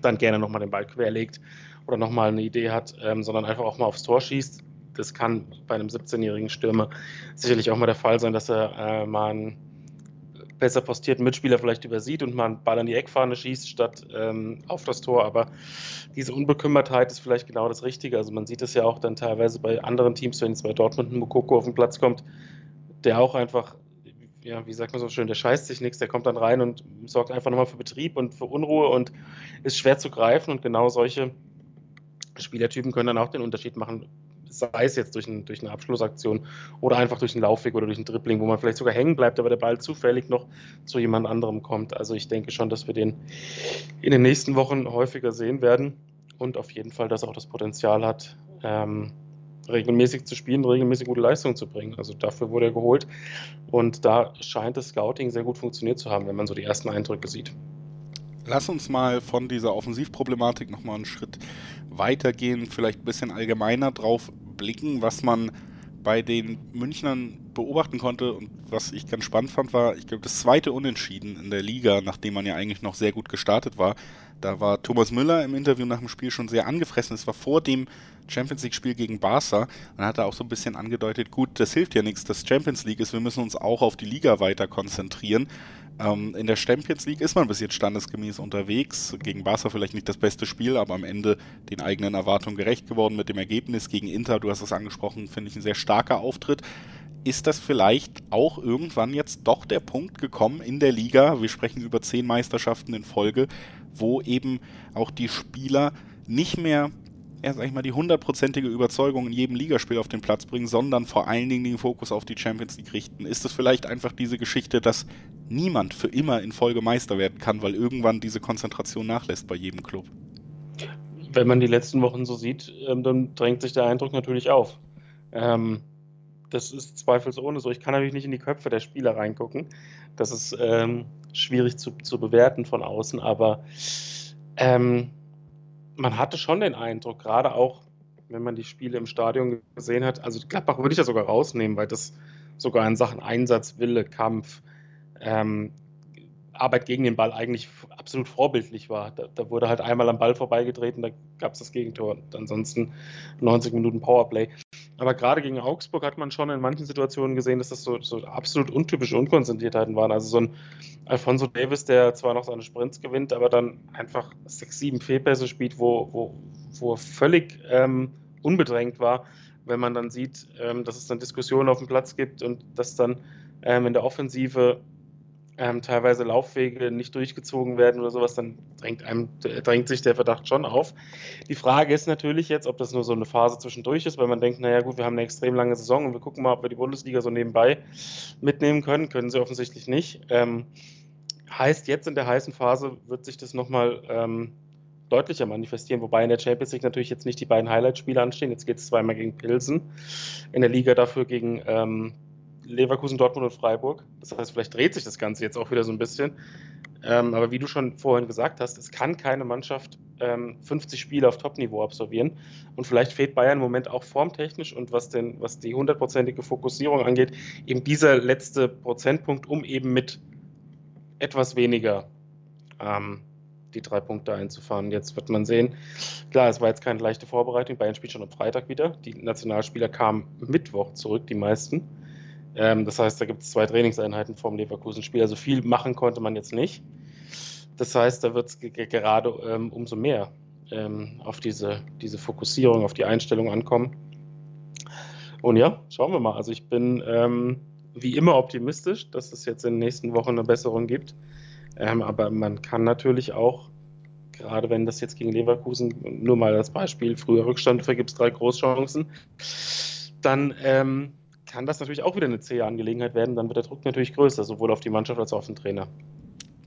dann gerne nochmal den Ball querlegt oder nochmal eine Idee hat, ähm, sondern einfach auch mal aufs Tor schießt das kann bei einem 17-jährigen Stürmer sicherlich auch mal der Fall sein, dass er äh, mal einen besser postierten Mitspieler vielleicht übersieht und mal einen Ball an die Eckfahne schießt, statt ähm, auf das Tor. Aber diese Unbekümmertheit ist vielleicht genau das Richtige. Also man sieht es ja auch dann teilweise bei anderen Teams, wenn jetzt bei Dortmund ein Mokoko auf den Platz kommt, der auch einfach, ja, wie sagt man so schön, der scheißt sich nichts, der kommt dann rein und sorgt einfach nochmal für Betrieb und für Unruhe und ist schwer zu greifen. Und genau solche Spielertypen können dann auch den Unterschied machen, sei es jetzt durch, ein, durch eine Abschlussaktion oder einfach durch einen Laufweg oder durch ein Dribbling, wo man vielleicht sogar hängen bleibt, aber der Ball zufällig noch zu jemand anderem kommt. Also ich denke schon, dass wir den in den nächsten Wochen häufiger sehen werden und auf jeden Fall, dass er auch das Potenzial hat, ähm, regelmäßig zu spielen, regelmäßig gute Leistungen zu bringen. Also dafür wurde er geholt und da scheint das Scouting sehr gut funktioniert zu haben, wenn man so die ersten Eindrücke sieht. Lass uns mal von dieser Offensivproblematik nochmal einen Schritt weitergehen, vielleicht ein bisschen allgemeiner drauf blicken, was man bei den Münchnern beobachten konnte und was ich ganz spannend fand, war, ich glaube, das zweite Unentschieden in der Liga, nachdem man ja eigentlich noch sehr gut gestartet war. Da war Thomas Müller im Interview nach dem Spiel schon sehr angefressen. Es war vor dem Champions League-Spiel gegen Barca und hat er auch so ein bisschen angedeutet, gut, das hilft ja nichts, dass Champions League ist, wir müssen uns auch auf die Liga weiter konzentrieren. Ähm, in der Champions League ist man bis jetzt standesgemäß unterwegs. Gegen Barca vielleicht nicht das beste Spiel, aber am Ende den eigenen Erwartungen gerecht geworden mit dem Ergebnis. Gegen Inter, du hast es angesprochen, finde ich ein sehr starker Auftritt. ist das vielleicht auch irgendwann jetzt doch der Punkt gekommen in der Liga, wir sprechen über zehn Meisterschaften in Folge, wo eben auch die Spieler nicht mehr ja, sag ich mal, die hundertprozentige Überzeugung in jedem Ligaspiel auf den Platz bringen, sondern vor allen Dingen den Fokus auf die Champions League richten. Ist es vielleicht einfach diese Geschichte, dass niemand für immer in Folge Meister werden kann, weil irgendwann diese Konzentration nachlässt bei jedem Club? Wenn man die letzten Wochen so sieht, ähm, dann drängt sich der Eindruck natürlich auf. Ähm, das ist zweifelsohne so. Ich kann natürlich nicht in die Köpfe der Spieler reingucken. Das ist ähm, schwierig zu, zu bewerten von außen, aber ähm, man hatte schon den Eindruck, gerade auch, wenn man die Spiele im Stadion gesehen hat, also Gladbach würde ich ja sogar rausnehmen, weil das sogar in Sachen Einsatz, Wille, Kampf, ähm, Arbeit gegen den Ball eigentlich absolut vorbildlich war. Da, da, wurde halt einmal am Ball vorbeigetreten, da gab es das Gegentor. Und ansonsten 90 Minuten Powerplay. Aber gerade gegen Augsburg hat man schon in manchen Situationen gesehen, dass das so, so absolut untypische Unkonzentriertheiten waren. Also so ein Alfonso Davis, der zwar noch seine Sprints gewinnt, aber dann einfach sechs, sieben Fehlpässe spielt, wo, wo, wo er völlig ähm, unbedrängt war. Wenn man dann sieht, ähm, dass es dann Diskussionen auf dem Platz gibt und dass dann ähm, in der Offensive ähm, teilweise Laufwege nicht durchgezogen werden oder sowas, dann drängt, einem, drängt sich der Verdacht schon auf. Die Frage ist natürlich jetzt, ob das nur so eine Phase zwischendurch ist, weil man denkt, naja gut, wir haben eine extrem lange Saison und wir gucken mal, ob wir die Bundesliga so nebenbei mitnehmen können. Können sie offensichtlich nicht. Ähm, heißt, jetzt in der heißen Phase wird sich das nochmal ähm, deutlicher manifestieren, wobei in der Champions League natürlich jetzt nicht die beiden Highlight-Spiele anstehen. Jetzt geht es zweimal gegen Pilsen, in der Liga dafür gegen ähm, Leverkusen, Dortmund und Freiburg. Das heißt, vielleicht dreht sich das Ganze jetzt auch wieder so ein bisschen. Ähm, aber wie du schon vorhin gesagt hast, es kann keine Mannschaft ähm, 50 Spiele auf Top-Niveau absolvieren. Und vielleicht fehlt Bayern im Moment auch formtechnisch und was, den, was die hundertprozentige Fokussierung angeht, eben dieser letzte Prozentpunkt, um eben mit etwas weniger ähm, die drei Punkte einzufahren. Jetzt wird man sehen. Klar, es war jetzt keine leichte Vorbereitung. Bayern spielt schon am Freitag wieder. Die Nationalspieler kamen Mittwoch zurück, die meisten. Ähm, das heißt, da gibt es zwei Trainingseinheiten vom Leverkusen-Spiel. Also viel machen konnte man jetzt nicht. Das heißt, da wird es gerade ähm, umso mehr ähm, auf diese, diese Fokussierung, auf die Einstellung ankommen. Und ja, schauen wir mal. Also ich bin ähm, wie immer optimistisch, dass es jetzt in den nächsten Wochen eine Besserung gibt. Ähm, aber man kann natürlich auch, gerade wenn das jetzt gegen Leverkusen, nur mal das Beispiel, früher Rückstand, vergibt es drei Großchancen, dann ähm, kann das natürlich auch wieder eine zähe Angelegenheit werden. Dann wird der Druck natürlich größer, sowohl auf die Mannschaft als auch auf den Trainer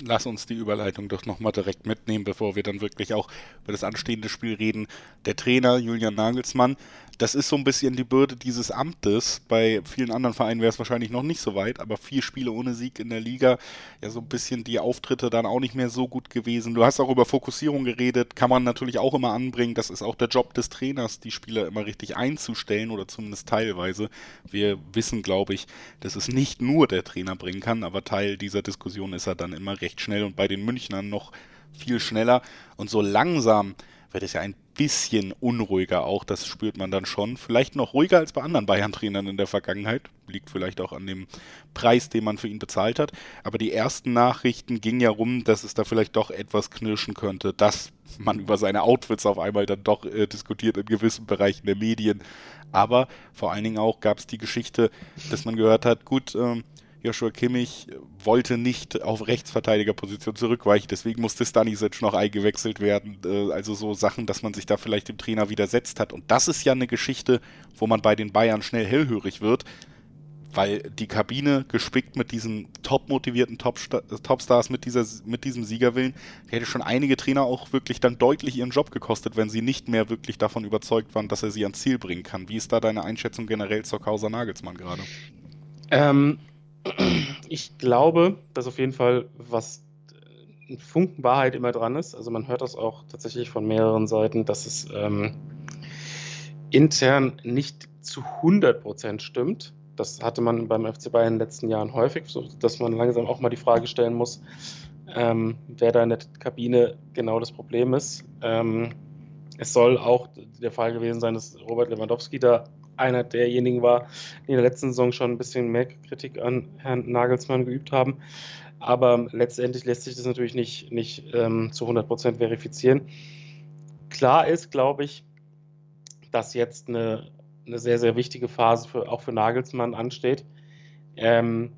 lass uns die Überleitung doch nochmal direkt mitnehmen, bevor wir dann wirklich auch über das anstehende Spiel reden. Der Trainer Julian Nagelsmann, das ist so ein bisschen die Bürde dieses Amtes. Bei vielen anderen Vereinen wäre es wahrscheinlich noch nicht so weit, aber vier Spiele ohne Sieg in der Liga, ja so ein bisschen die Auftritte dann auch nicht mehr so gut gewesen. Du hast auch über Fokussierung geredet, kann man natürlich auch immer anbringen. Das ist auch der Job des Trainers, die Spieler immer richtig einzustellen oder zumindest teilweise. Wir wissen, glaube ich, dass es nicht nur der Trainer bringen kann, aber Teil dieser Diskussion ist er dann immer recht schnell und bei den Münchnern noch viel schneller. Und so langsam wird es ja ein bisschen unruhiger auch, das spürt man dann schon. Vielleicht noch ruhiger als bei anderen Bayern-Trainern in der Vergangenheit. Liegt vielleicht auch an dem Preis, den man für ihn bezahlt hat. Aber die ersten Nachrichten gingen ja rum, dass es da vielleicht doch etwas knirschen könnte, dass man über seine Outfits auf einmal dann doch äh, diskutiert in gewissen Bereichen der Medien. Aber vor allen Dingen auch gab es die Geschichte, dass man gehört hat, gut, ähm, Joshua Kimmich wollte nicht auf Rechtsverteidigerposition zurückweichen, deswegen musste Stanisic noch eingewechselt werden. Äh, also so Sachen, dass man sich da vielleicht dem Trainer widersetzt hat. Und das ist ja eine Geschichte, wo man bei den Bayern schnell hellhörig wird, weil die Kabine gespickt mit diesen top motivierten Topstars, mit, dieser, mit diesem Siegerwillen, hätte schon einige Trainer auch wirklich dann deutlich ihren Job gekostet, wenn sie nicht mehr wirklich davon überzeugt waren, dass er sie ans Ziel bringen kann. Wie ist da deine Einschätzung generell zur Causa Nagelsmann gerade? Ähm, ich glaube, dass auf jeden Fall was äh, ein Funken Wahrheit immer dran ist. Also man hört das auch tatsächlich von mehreren Seiten, dass es ähm, intern nicht zu 100 Prozent stimmt. Das hatte man beim FC Bayern in den letzten Jahren häufig, so dass man langsam auch mal die Frage stellen muss, ähm, wer da in der Kabine genau das Problem ist. Ähm, es soll auch der Fall gewesen sein, dass Robert Lewandowski da einer derjenigen war, die in der letzten Saison schon ein bisschen mehr Kritik an Herrn Nagelsmann geübt haben. Aber letztendlich lässt sich das natürlich nicht, nicht ähm, zu 100 Prozent verifizieren. Klar ist, glaube ich, dass jetzt eine, eine sehr, sehr wichtige Phase für, auch für Nagelsmann ansteht. Ähm,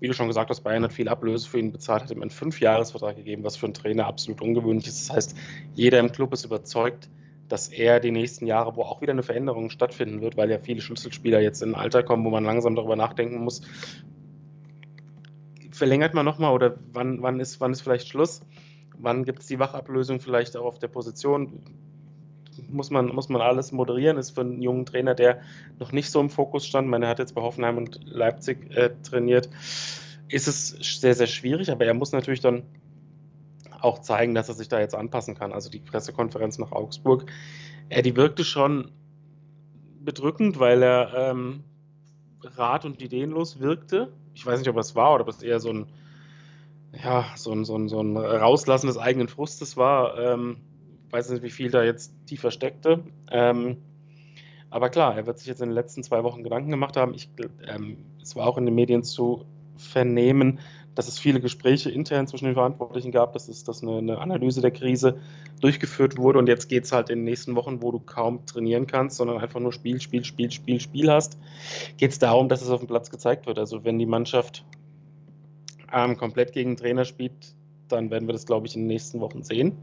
wie du schon gesagt hast, Bayern hat viel Ablöse für ihn bezahlt, hat ihm einen Fünfjahresvertrag gegeben, was für einen Trainer absolut ungewöhnlich ist. Das heißt, jeder im Club ist überzeugt, dass er die nächsten Jahre, wo auch wieder eine Veränderung stattfinden wird, weil ja viele Schlüsselspieler jetzt in ein Alter kommen, wo man langsam darüber nachdenken muss, verlängert man nochmal oder wann, wann, ist, wann ist vielleicht Schluss? Wann gibt es die Wachablösung vielleicht auch auf der Position? Muss man, muss man alles moderieren? Ist für einen jungen Trainer, der noch nicht so im Fokus stand, man hat jetzt bei Hoffenheim und Leipzig äh, trainiert, ist es sehr, sehr schwierig, aber er muss natürlich dann auch zeigen, dass er sich da jetzt anpassen kann. Also die Pressekonferenz nach Augsburg, äh, die wirkte schon bedrückend, weil er ähm, rat- und ideenlos wirkte. Ich weiß nicht, ob es war oder ob es eher so ein, ja, so ein, so ein, so ein Rauslassen des eigenen Frustes war. Ähm, weiß nicht, wie viel da jetzt tiefer steckte. Ähm, aber klar, er wird sich jetzt in den letzten zwei Wochen Gedanken gemacht haben. Ich, ähm, es war auch in den Medien zu vernehmen, dass es viele Gespräche intern zwischen den Verantwortlichen gab, dass, es, dass eine, eine Analyse der Krise durchgeführt wurde. Und jetzt geht es halt in den nächsten Wochen, wo du kaum trainieren kannst, sondern einfach nur Spiel, Spiel, Spiel, Spiel, Spiel hast, geht es darum, dass es auf dem Platz gezeigt wird. Also wenn die Mannschaft ähm, komplett gegen den Trainer spielt, dann werden wir das, glaube ich, in den nächsten Wochen sehen,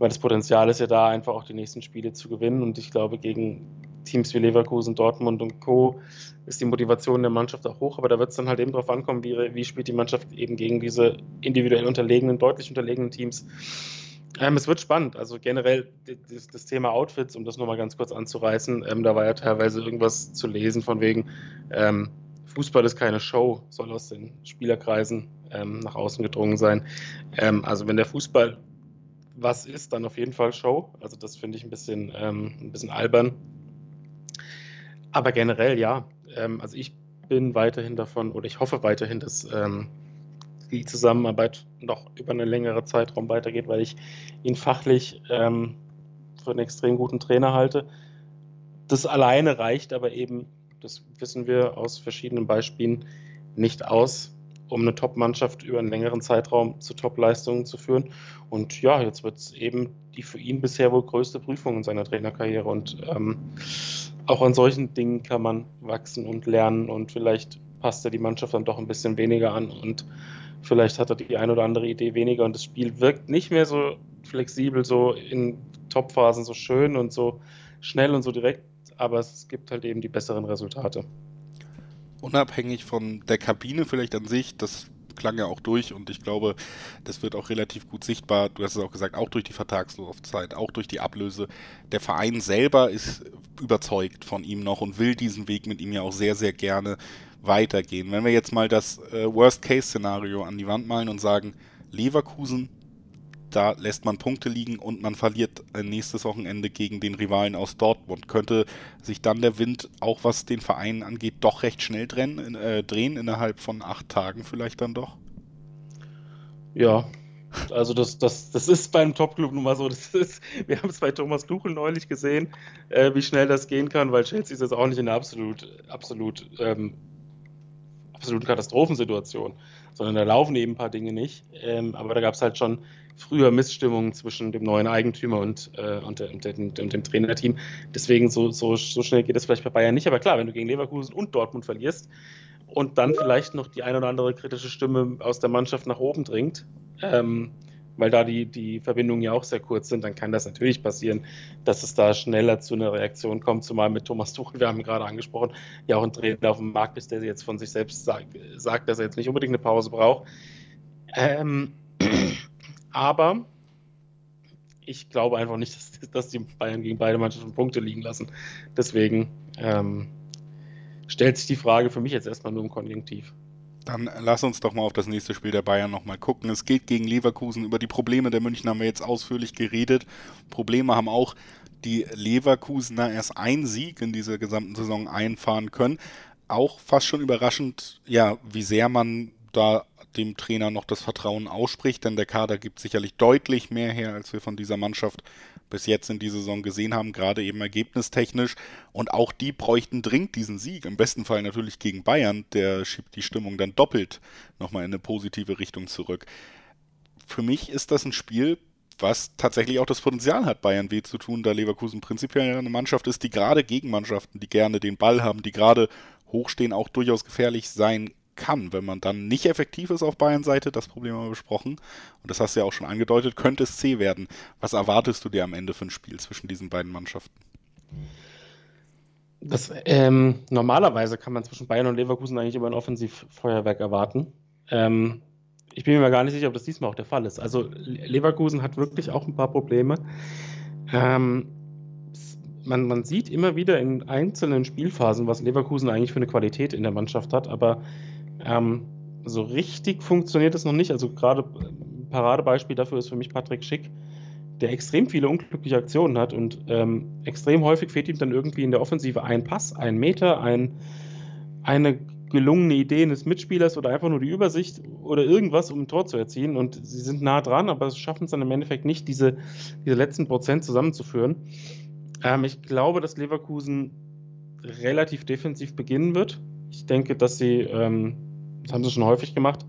weil das Potenzial ist ja da, einfach auch die nächsten Spiele zu gewinnen. Und ich glaube, gegen Teams wie Leverkusen, Dortmund und Co. ist die Motivation der Mannschaft auch hoch, aber da wird es dann halt eben darauf ankommen, wie, wie spielt die Mannschaft eben gegen diese individuell unterlegenen, deutlich unterlegenen Teams. Ähm, es wird spannend. Also generell das, das Thema Outfits, um das nochmal ganz kurz anzureißen, ähm, da war ja teilweise irgendwas zu lesen von wegen, ähm, Fußball ist keine Show, soll aus den Spielerkreisen ähm, nach außen gedrungen sein. Ähm, also wenn der Fußball was ist, dann auf jeden Fall Show. Also das finde ich ein bisschen, ähm, ein bisschen albern, aber generell ja. Ähm, also ich bin weiterhin davon oder ich hoffe weiterhin, dass ähm, die Zusammenarbeit noch über einen längeren Zeitraum weitergeht, weil ich ihn fachlich ähm, für einen extrem guten Trainer halte. Das alleine reicht aber eben, das wissen wir aus verschiedenen Beispielen, nicht aus, um eine Top-Mannschaft über einen längeren Zeitraum zu Top-Leistungen zu führen. Und ja, jetzt wird es eben die für ihn bisher wohl größte Prüfung in seiner Trainerkarriere. Und ähm, auch an solchen Dingen kann man wachsen und lernen und vielleicht passt er die Mannschaft dann doch ein bisschen weniger an und vielleicht hat er die ein oder andere Idee weniger und das Spiel wirkt nicht mehr so flexibel, so in Topphasen so schön und so schnell und so direkt, aber es gibt halt eben die besseren Resultate. Unabhängig von der Kabine vielleicht an sich, das klang ja auch durch und ich glaube, das wird auch relativ gut sichtbar. Du hast es auch gesagt, auch durch die Vertragslaufzeit, auch durch die Ablöse. Der Verein selber ist überzeugt von ihm noch und will diesen Weg mit ihm ja auch sehr, sehr gerne weitergehen. Wenn wir jetzt mal das äh, Worst-Case-Szenario an die Wand malen und sagen, Leverkusen da lässt man Punkte liegen und man verliert äh, nächstes Wochenende gegen den Rivalen aus Dortmund. Könnte sich dann der Wind, auch was den Verein angeht, doch recht schnell drehen, äh, drehen innerhalb von acht Tagen vielleicht dann doch? Ja, also das, das, das ist beim Topclub nun mal so. Das ist, wir haben es bei Thomas Tuchel neulich gesehen, äh, wie schnell das gehen kann, weil Chelsea ist jetzt auch nicht in einer absolut, absolut, ähm, absoluten Katastrophensituation, sondern da laufen eben ein paar Dinge nicht. Ähm, aber da gab es halt schon früher Missstimmungen zwischen dem neuen Eigentümer und, äh, und, und, der, und, dem Trainerteam. Deswegen so, so, so schnell geht es vielleicht bei Bayern nicht. Aber klar, wenn du gegen Leverkusen und Dortmund verlierst und dann vielleicht noch die ein oder andere kritische Stimme aus der Mannschaft nach oben dringt, ähm, weil da die, die Verbindungen ja auch sehr kurz sind, dann kann das natürlich passieren, dass es da schneller zu einer Reaktion kommt, zumal mit Thomas Tuchel, wir haben gerade angesprochen, ja auch ein Trainer auf dem Markt ist, der jetzt von sich selbst sagt, sagt dass er jetzt nicht unbedingt eine Pause braucht. Ähm, aber ich glaube einfach nicht, (laughs) dass, dass, die Bayern gegen beide Mannschaften Punkte liegen lassen. Deswegen ähm, stellt sich die Frage für mich jetzt erstmal nur im Konjunktiv. Dann lass uns doch mal auf das nächste Spiel der Bayern nochmal gucken. Es geht gegen Leverkusen. Über die Probleme der München haben wir jetzt ausführlich geredet. Probleme haben auch die Leverkusener erst ein Sieg in dieser gesamten Saison einfahren können. Auch fast schon überraschend, ja, wie sehr man da dem Trainer noch das Vertrauen ausspricht, denn der Kader gibt sicherlich deutlich mehr her, als wir von dieser Mannschaft bis jetzt in dieser Saison gesehen haben, gerade eben ergebnistechnisch. Und auch die bräuchten dringend diesen Sieg. Im besten Fall natürlich gegen Bayern, der schiebt die Stimmung dann doppelt nochmal in eine positive Richtung zurück. Für mich ist das ein Spiel, was tatsächlich auch das Potenzial hat, Bayern weh zu tun, da Leverkusen prinzipiell eine Mannschaft ist, die gerade gegen Mannschaften, die gerne den Ball haben, die gerade hochstehen, auch durchaus gefährlich sein kann. Wenn man dann nicht effektiv ist auf Bayern Seite, das Problem haben wir besprochen, und das hast du ja auch schon angedeutet, könnte es C werden. Was erwartest du dir am Ende für ein Spiel zwischen diesen beiden Mannschaften? Das, ähm, normalerweise kann man zwischen Bayern und Leverkusen eigentlich immer ein Offensivfeuerwerk erwarten. Ähm, ich bin mir gar nicht sicher, ob das diesmal auch der Fall ist. Also Leverkusen hat wirklich auch ein paar Probleme. Ähm, man, man, sieht immer wieder in einzelnen Spielphasen, was Leverkusen eigentlich für eine Qualität in der Mannschaft hat, aber ähm, so richtig funktioniert es noch nicht. Also gerade ein Paradebeispiel dafür ist für mich Patrick Schick, der extrem viele unglückliche Aktionen hat und ähm, extrem häufig fehlt ihm dann irgendwie in der Offensive ein Pass, ein Meter, ein, eine gelungene Idee eines Mitspielers oder einfach nur die Übersicht oder irgendwas, um ein Tor zu erzielen. Und sie sind nah dran, aber schaffen es dann im Endeffekt nicht, diese, diese letzten Prozent zusammenzuführen. Ähm, ich glaube, dass Leverkusen relativ defensiv beginnen wird. Ich denke, dass sie, ähm, das haben sie schon häufig gemacht,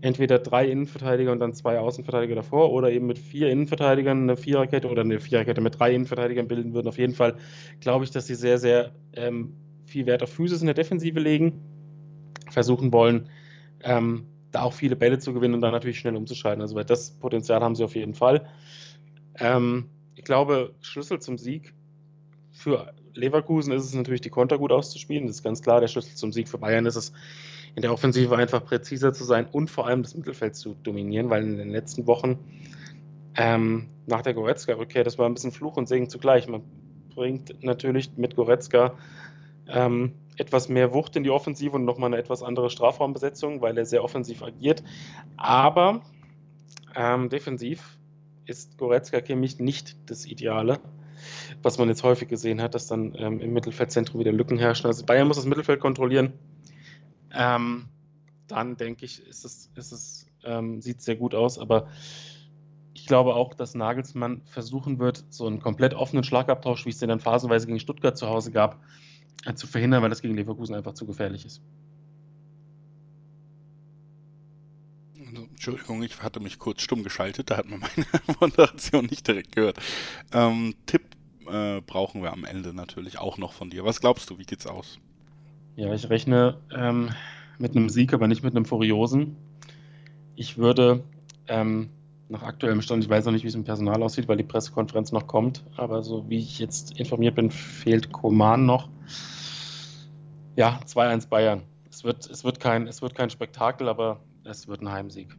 entweder drei Innenverteidiger und dann zwei Außenverteidiger davor oder eben mit vier Innenverteidigern eine Viererkette oder eine Viererkette mit drei Innenverteidigern bilden würden. Auf jeden Fall glaube ich, dass sie sehr, sehr ähm, viel Wert auf Physis in der Defensive legen versuchen wollen, ähm, da auch viele Bälle zu gewinnen und dann natürlich schnell umzuschalten. Also weil das Potenzial haben sie auf jeden Fall. Ähm, ich glaube, Schlüssel zum Sieg für Leverkusen ist es natürlich, die Konter gut auszuspielen. Das ist ganz klar. Der Schlüssel zum Sieg für Bayern ist es, in der Offensive einfach präziser zu sein und vor allem das Mittelfeld zu dominieren, weil in den letzten Wochen ähm, nach der Goretzka-Rückkehr, das war ein bisschen Fluch und Segen zugleich. Man bringt natürlich mit Goretzka ähm, etwas mehr Wucht in die Offensive und nochmal eine etwas andere Strafraumbesetzung, weil er sehr offensiv agiert. Aber ähm, defensiv ist Goretzka Kimmich nicht das Ideale, was man jetzt häufig gesehen hat, dass dann ähm, im Mittelfeldzentrum wieder Lücken herrschen. Also Bayern muss das Mittelfeld kontrollieren. Ähm, dann denke ich, ist es, ist es, ähm, sieht sehr gut aus, aber ich glaube auch, dass Nagelsmann versuchen wird, so einen komplett offenen Schlagabtausch, wie es den dann phasenweise gegen Stuttgart zu Hause gab, äh, zu verhindern, weil das gegen Leverkusen einfach zu gefährlich ist. Also, Entschuldigung, ich hatte mich kurz stumm geschaltet, da hat man meine (laughs) Moderation nicht direkt gehört. Ähm, Tipp äh, brauchen wir am Ende natürlich auch noch von dir. Was glaubst du, wie geht's aus? Ja, ich rechne ähm, mit einem Sieg, aber nicht mit einem Furiosen. Ich würde ähm, nach aktuellem Stand, ich weiß noch nicht, wie es im Personal aussieht, weil die Pressekonferenz noch kommt, aber so wie ich jetzt informiert bin, fehlt Koman noch. Ja, 2-1 Bayern. Es wird, es, wird kein, es wird kein Spektakel, aber es wird ein Heimsieg.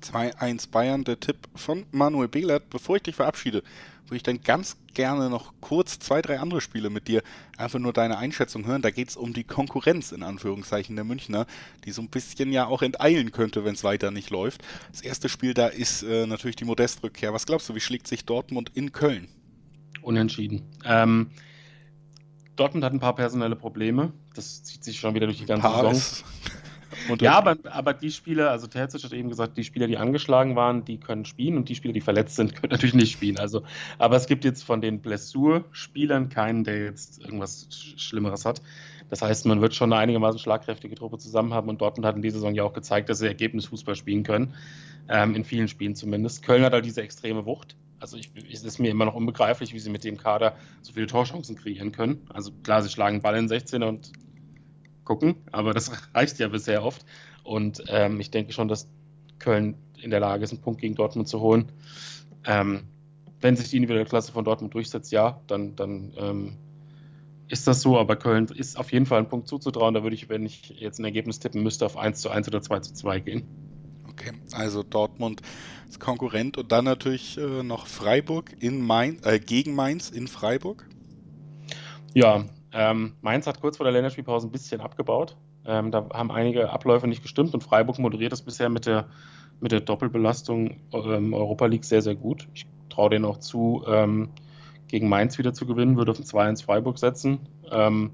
2-1 Bayern, der Tipp von Manuel Behlert. Bevor ich dich verabschiede, würde ich dann ganz gerne noch kurz zwei, drei andere Spiele mit dir einfach nur deine Einschätzung hören. Da geht es um die Konkurrenz in Anführungszeichen der Münchner, die so ein bisschen ja auch enteilen könnte, wenn es weiter nicht läuft. Das erste Spiel da ist äh, natürlich die Modestrückkehr. Was glaubst du, wie schlägt sich Dortmund in Köln? Unentschieden. Ähm, Dortmund hat ein paar personelle Probleme. Das zieht sich schon wieder durch die ganze Saison. (laughs) ja, aber, aber die Spieler, also Terzic hat eben gesagt, die Spieler, die angeschlagen waren, die können spielen und die Spieler, die verletzt sind, (laughs) können natürlich nicht spielen. Also, aber es gibt jetzt von den Blessur-Spielern keinen, der jetzt irgendwas Schlimmeres hat. Das heißt, man wird schon eine einigermaßen schlagkräftige Truppe zusammen haben und Dortmund hat in dieser Saison ja auch gezeigt, dass sie Ergebnisfußball spielen können. Ähm, in vielen Spielen zumindest. Köln hat halt diese extreme Wucht. Also ich, es ist mir immer noch unbegreiflich, wie sie mit dem Kader so viele Torchancen kreieren können. Also klar, sie schlagen Ball in 16 und gucken, aber das (laughs) reicht ja bisher oft. Und ähm, ich denke schon, dass Köln in der Lage ist, einen Punkt gegen Dortmund zu holen. Ähm, wenn sich die individuelle Klasse von Dortmund durchsetzt, ja, dann, dann ähm, ist das so, aber Köln ist auf jeden Fall ein Punkt zuzutrauen. Da würde ich, wenn ich jetzt ein Ergebnis tippen müsste, auf 1 zu 1 oder 2 zu 2 gehen. Okay, also Dortmund ist Konkurrent und dann natürlich äh, noch Freiburg in Mainz, äh, gegen Mainz in Freiburg. Ja, ähm, Mainz hat kurz vor der Länderspielpause ein bisschen abgebaut. Ähm, da haben einige Abläufe nicht gestimmt und Freiburg moderiert das bisher mit der, mit der Doppelbelastung ähm, Europa League sehr, sehr gut. Ich traue denen auch zu, ähm, gegen Mainz wieder zu gewinnen, würde auf ein 2-1 Freiburg setzen. Ähm,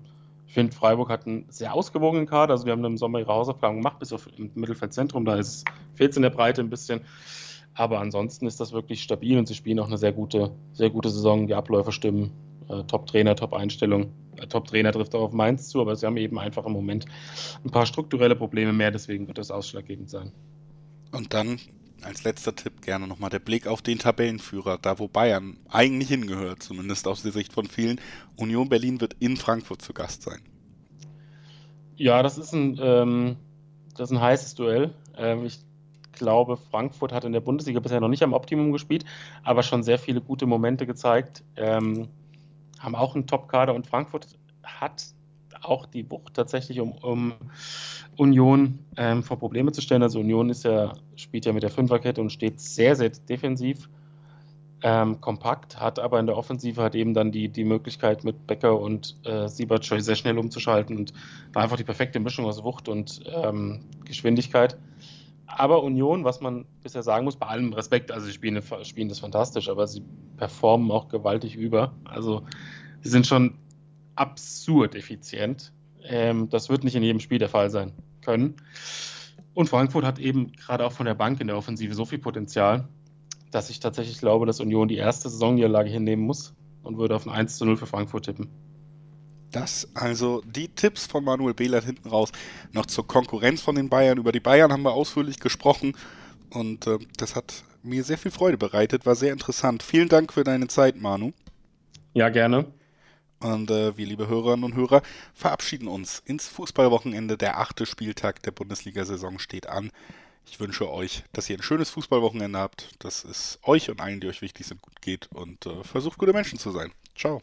ich finde, Freiburg hat einen sehr ausgewogenen Kader. Also, wir haben im Sommer ihre Hausaufgaben gemacht, bis auf im Mittelfeldzentrum. Da fehlt es in der Breite ein bisschen. Aber ansonsten ist das wirklich stabil und sie spielen auch eine sehr gute, sehr gute Saison. Die Abläufe stimmen. Äh, Top-Trainer, Top-Einstellung. Top-Trainer trifft auch auf Mainz zu, aber sie haben eben einfach im Moment ein paar strukturelle Probleme mehr, deswegen wird das ausschlaggebend sein. Und dann als letzter Tipp gerne nochmal der Blick auf den Tabellenführer, da wo Bayern eigentlich hingehört, zumindest aus der Sicht von vielen. Union Berlin wird in Frankfurt zu Gast sein. Ja, das ist ein, ähm, das ist ein heißes Duell. Ähm, ich glaube, Frankfurt hat in der Bundesliga bisher noch nicht am Optimum gespielt, aber schon sehr viele gute Momente gezeigt. Ähm, haben auch einen Top-Kader und Frankfurt hat auch die Wucht tatsächlich, um, um Union ähm, vor Probleme zu stellen. Also Union ist ja, spielt ja mit der Fünferkette und steht sehr, sehr defensiv ähm, kompakt, hat aber in der Offensive halt eben dann die, die Möglichkeit mit Becker und äh, Siebert sehr schnell umzuschalten und war einfach die perfekte Mischung aus Wucht und ähm, Geschwindigkeit. Aber Union, was man bisher sagen muss, bei allem Respekt, also sie spielen, spielen das fantastisch, aber sie performen auch gewaltig über. Also sie sind schon absurd effizient. Ähm, das wird nicht in jedem Spiel der Fall sein können. Und Frankfurt hat eben gerade auch von der Bank in der Offensive so viel Potenzial, dass ich tatsächlich glaube, dass Union die erste Saisonniederlage hinnehmen muss und würde auf ein 1 zu 0 für Frankfurt tippen. Das also die Tipps von Manuel Behlert hinten raus. Noch zur Konkurrenz von den Bayern. Über die Bayern haben wir ausführlich gesprochen und äh, das hat mir sehr viel Freude bereitet, war sehr interessant. Vielen Dank für deine Zeit, Manu. Ja, gerne. Und äh, wir, liebe Hörerinnen und Hörer, verabschieden uns ins Fußballwochenende. Der achte Spieltag der Bundesliga-Saison steht an. Ich wünsche euch, dass ihr ein schönes Fußballwochenende habt, dass es euch und allen, die euch wichtig sind, gut geht und äh, versucht, gute Menschen zu sein. Ciao.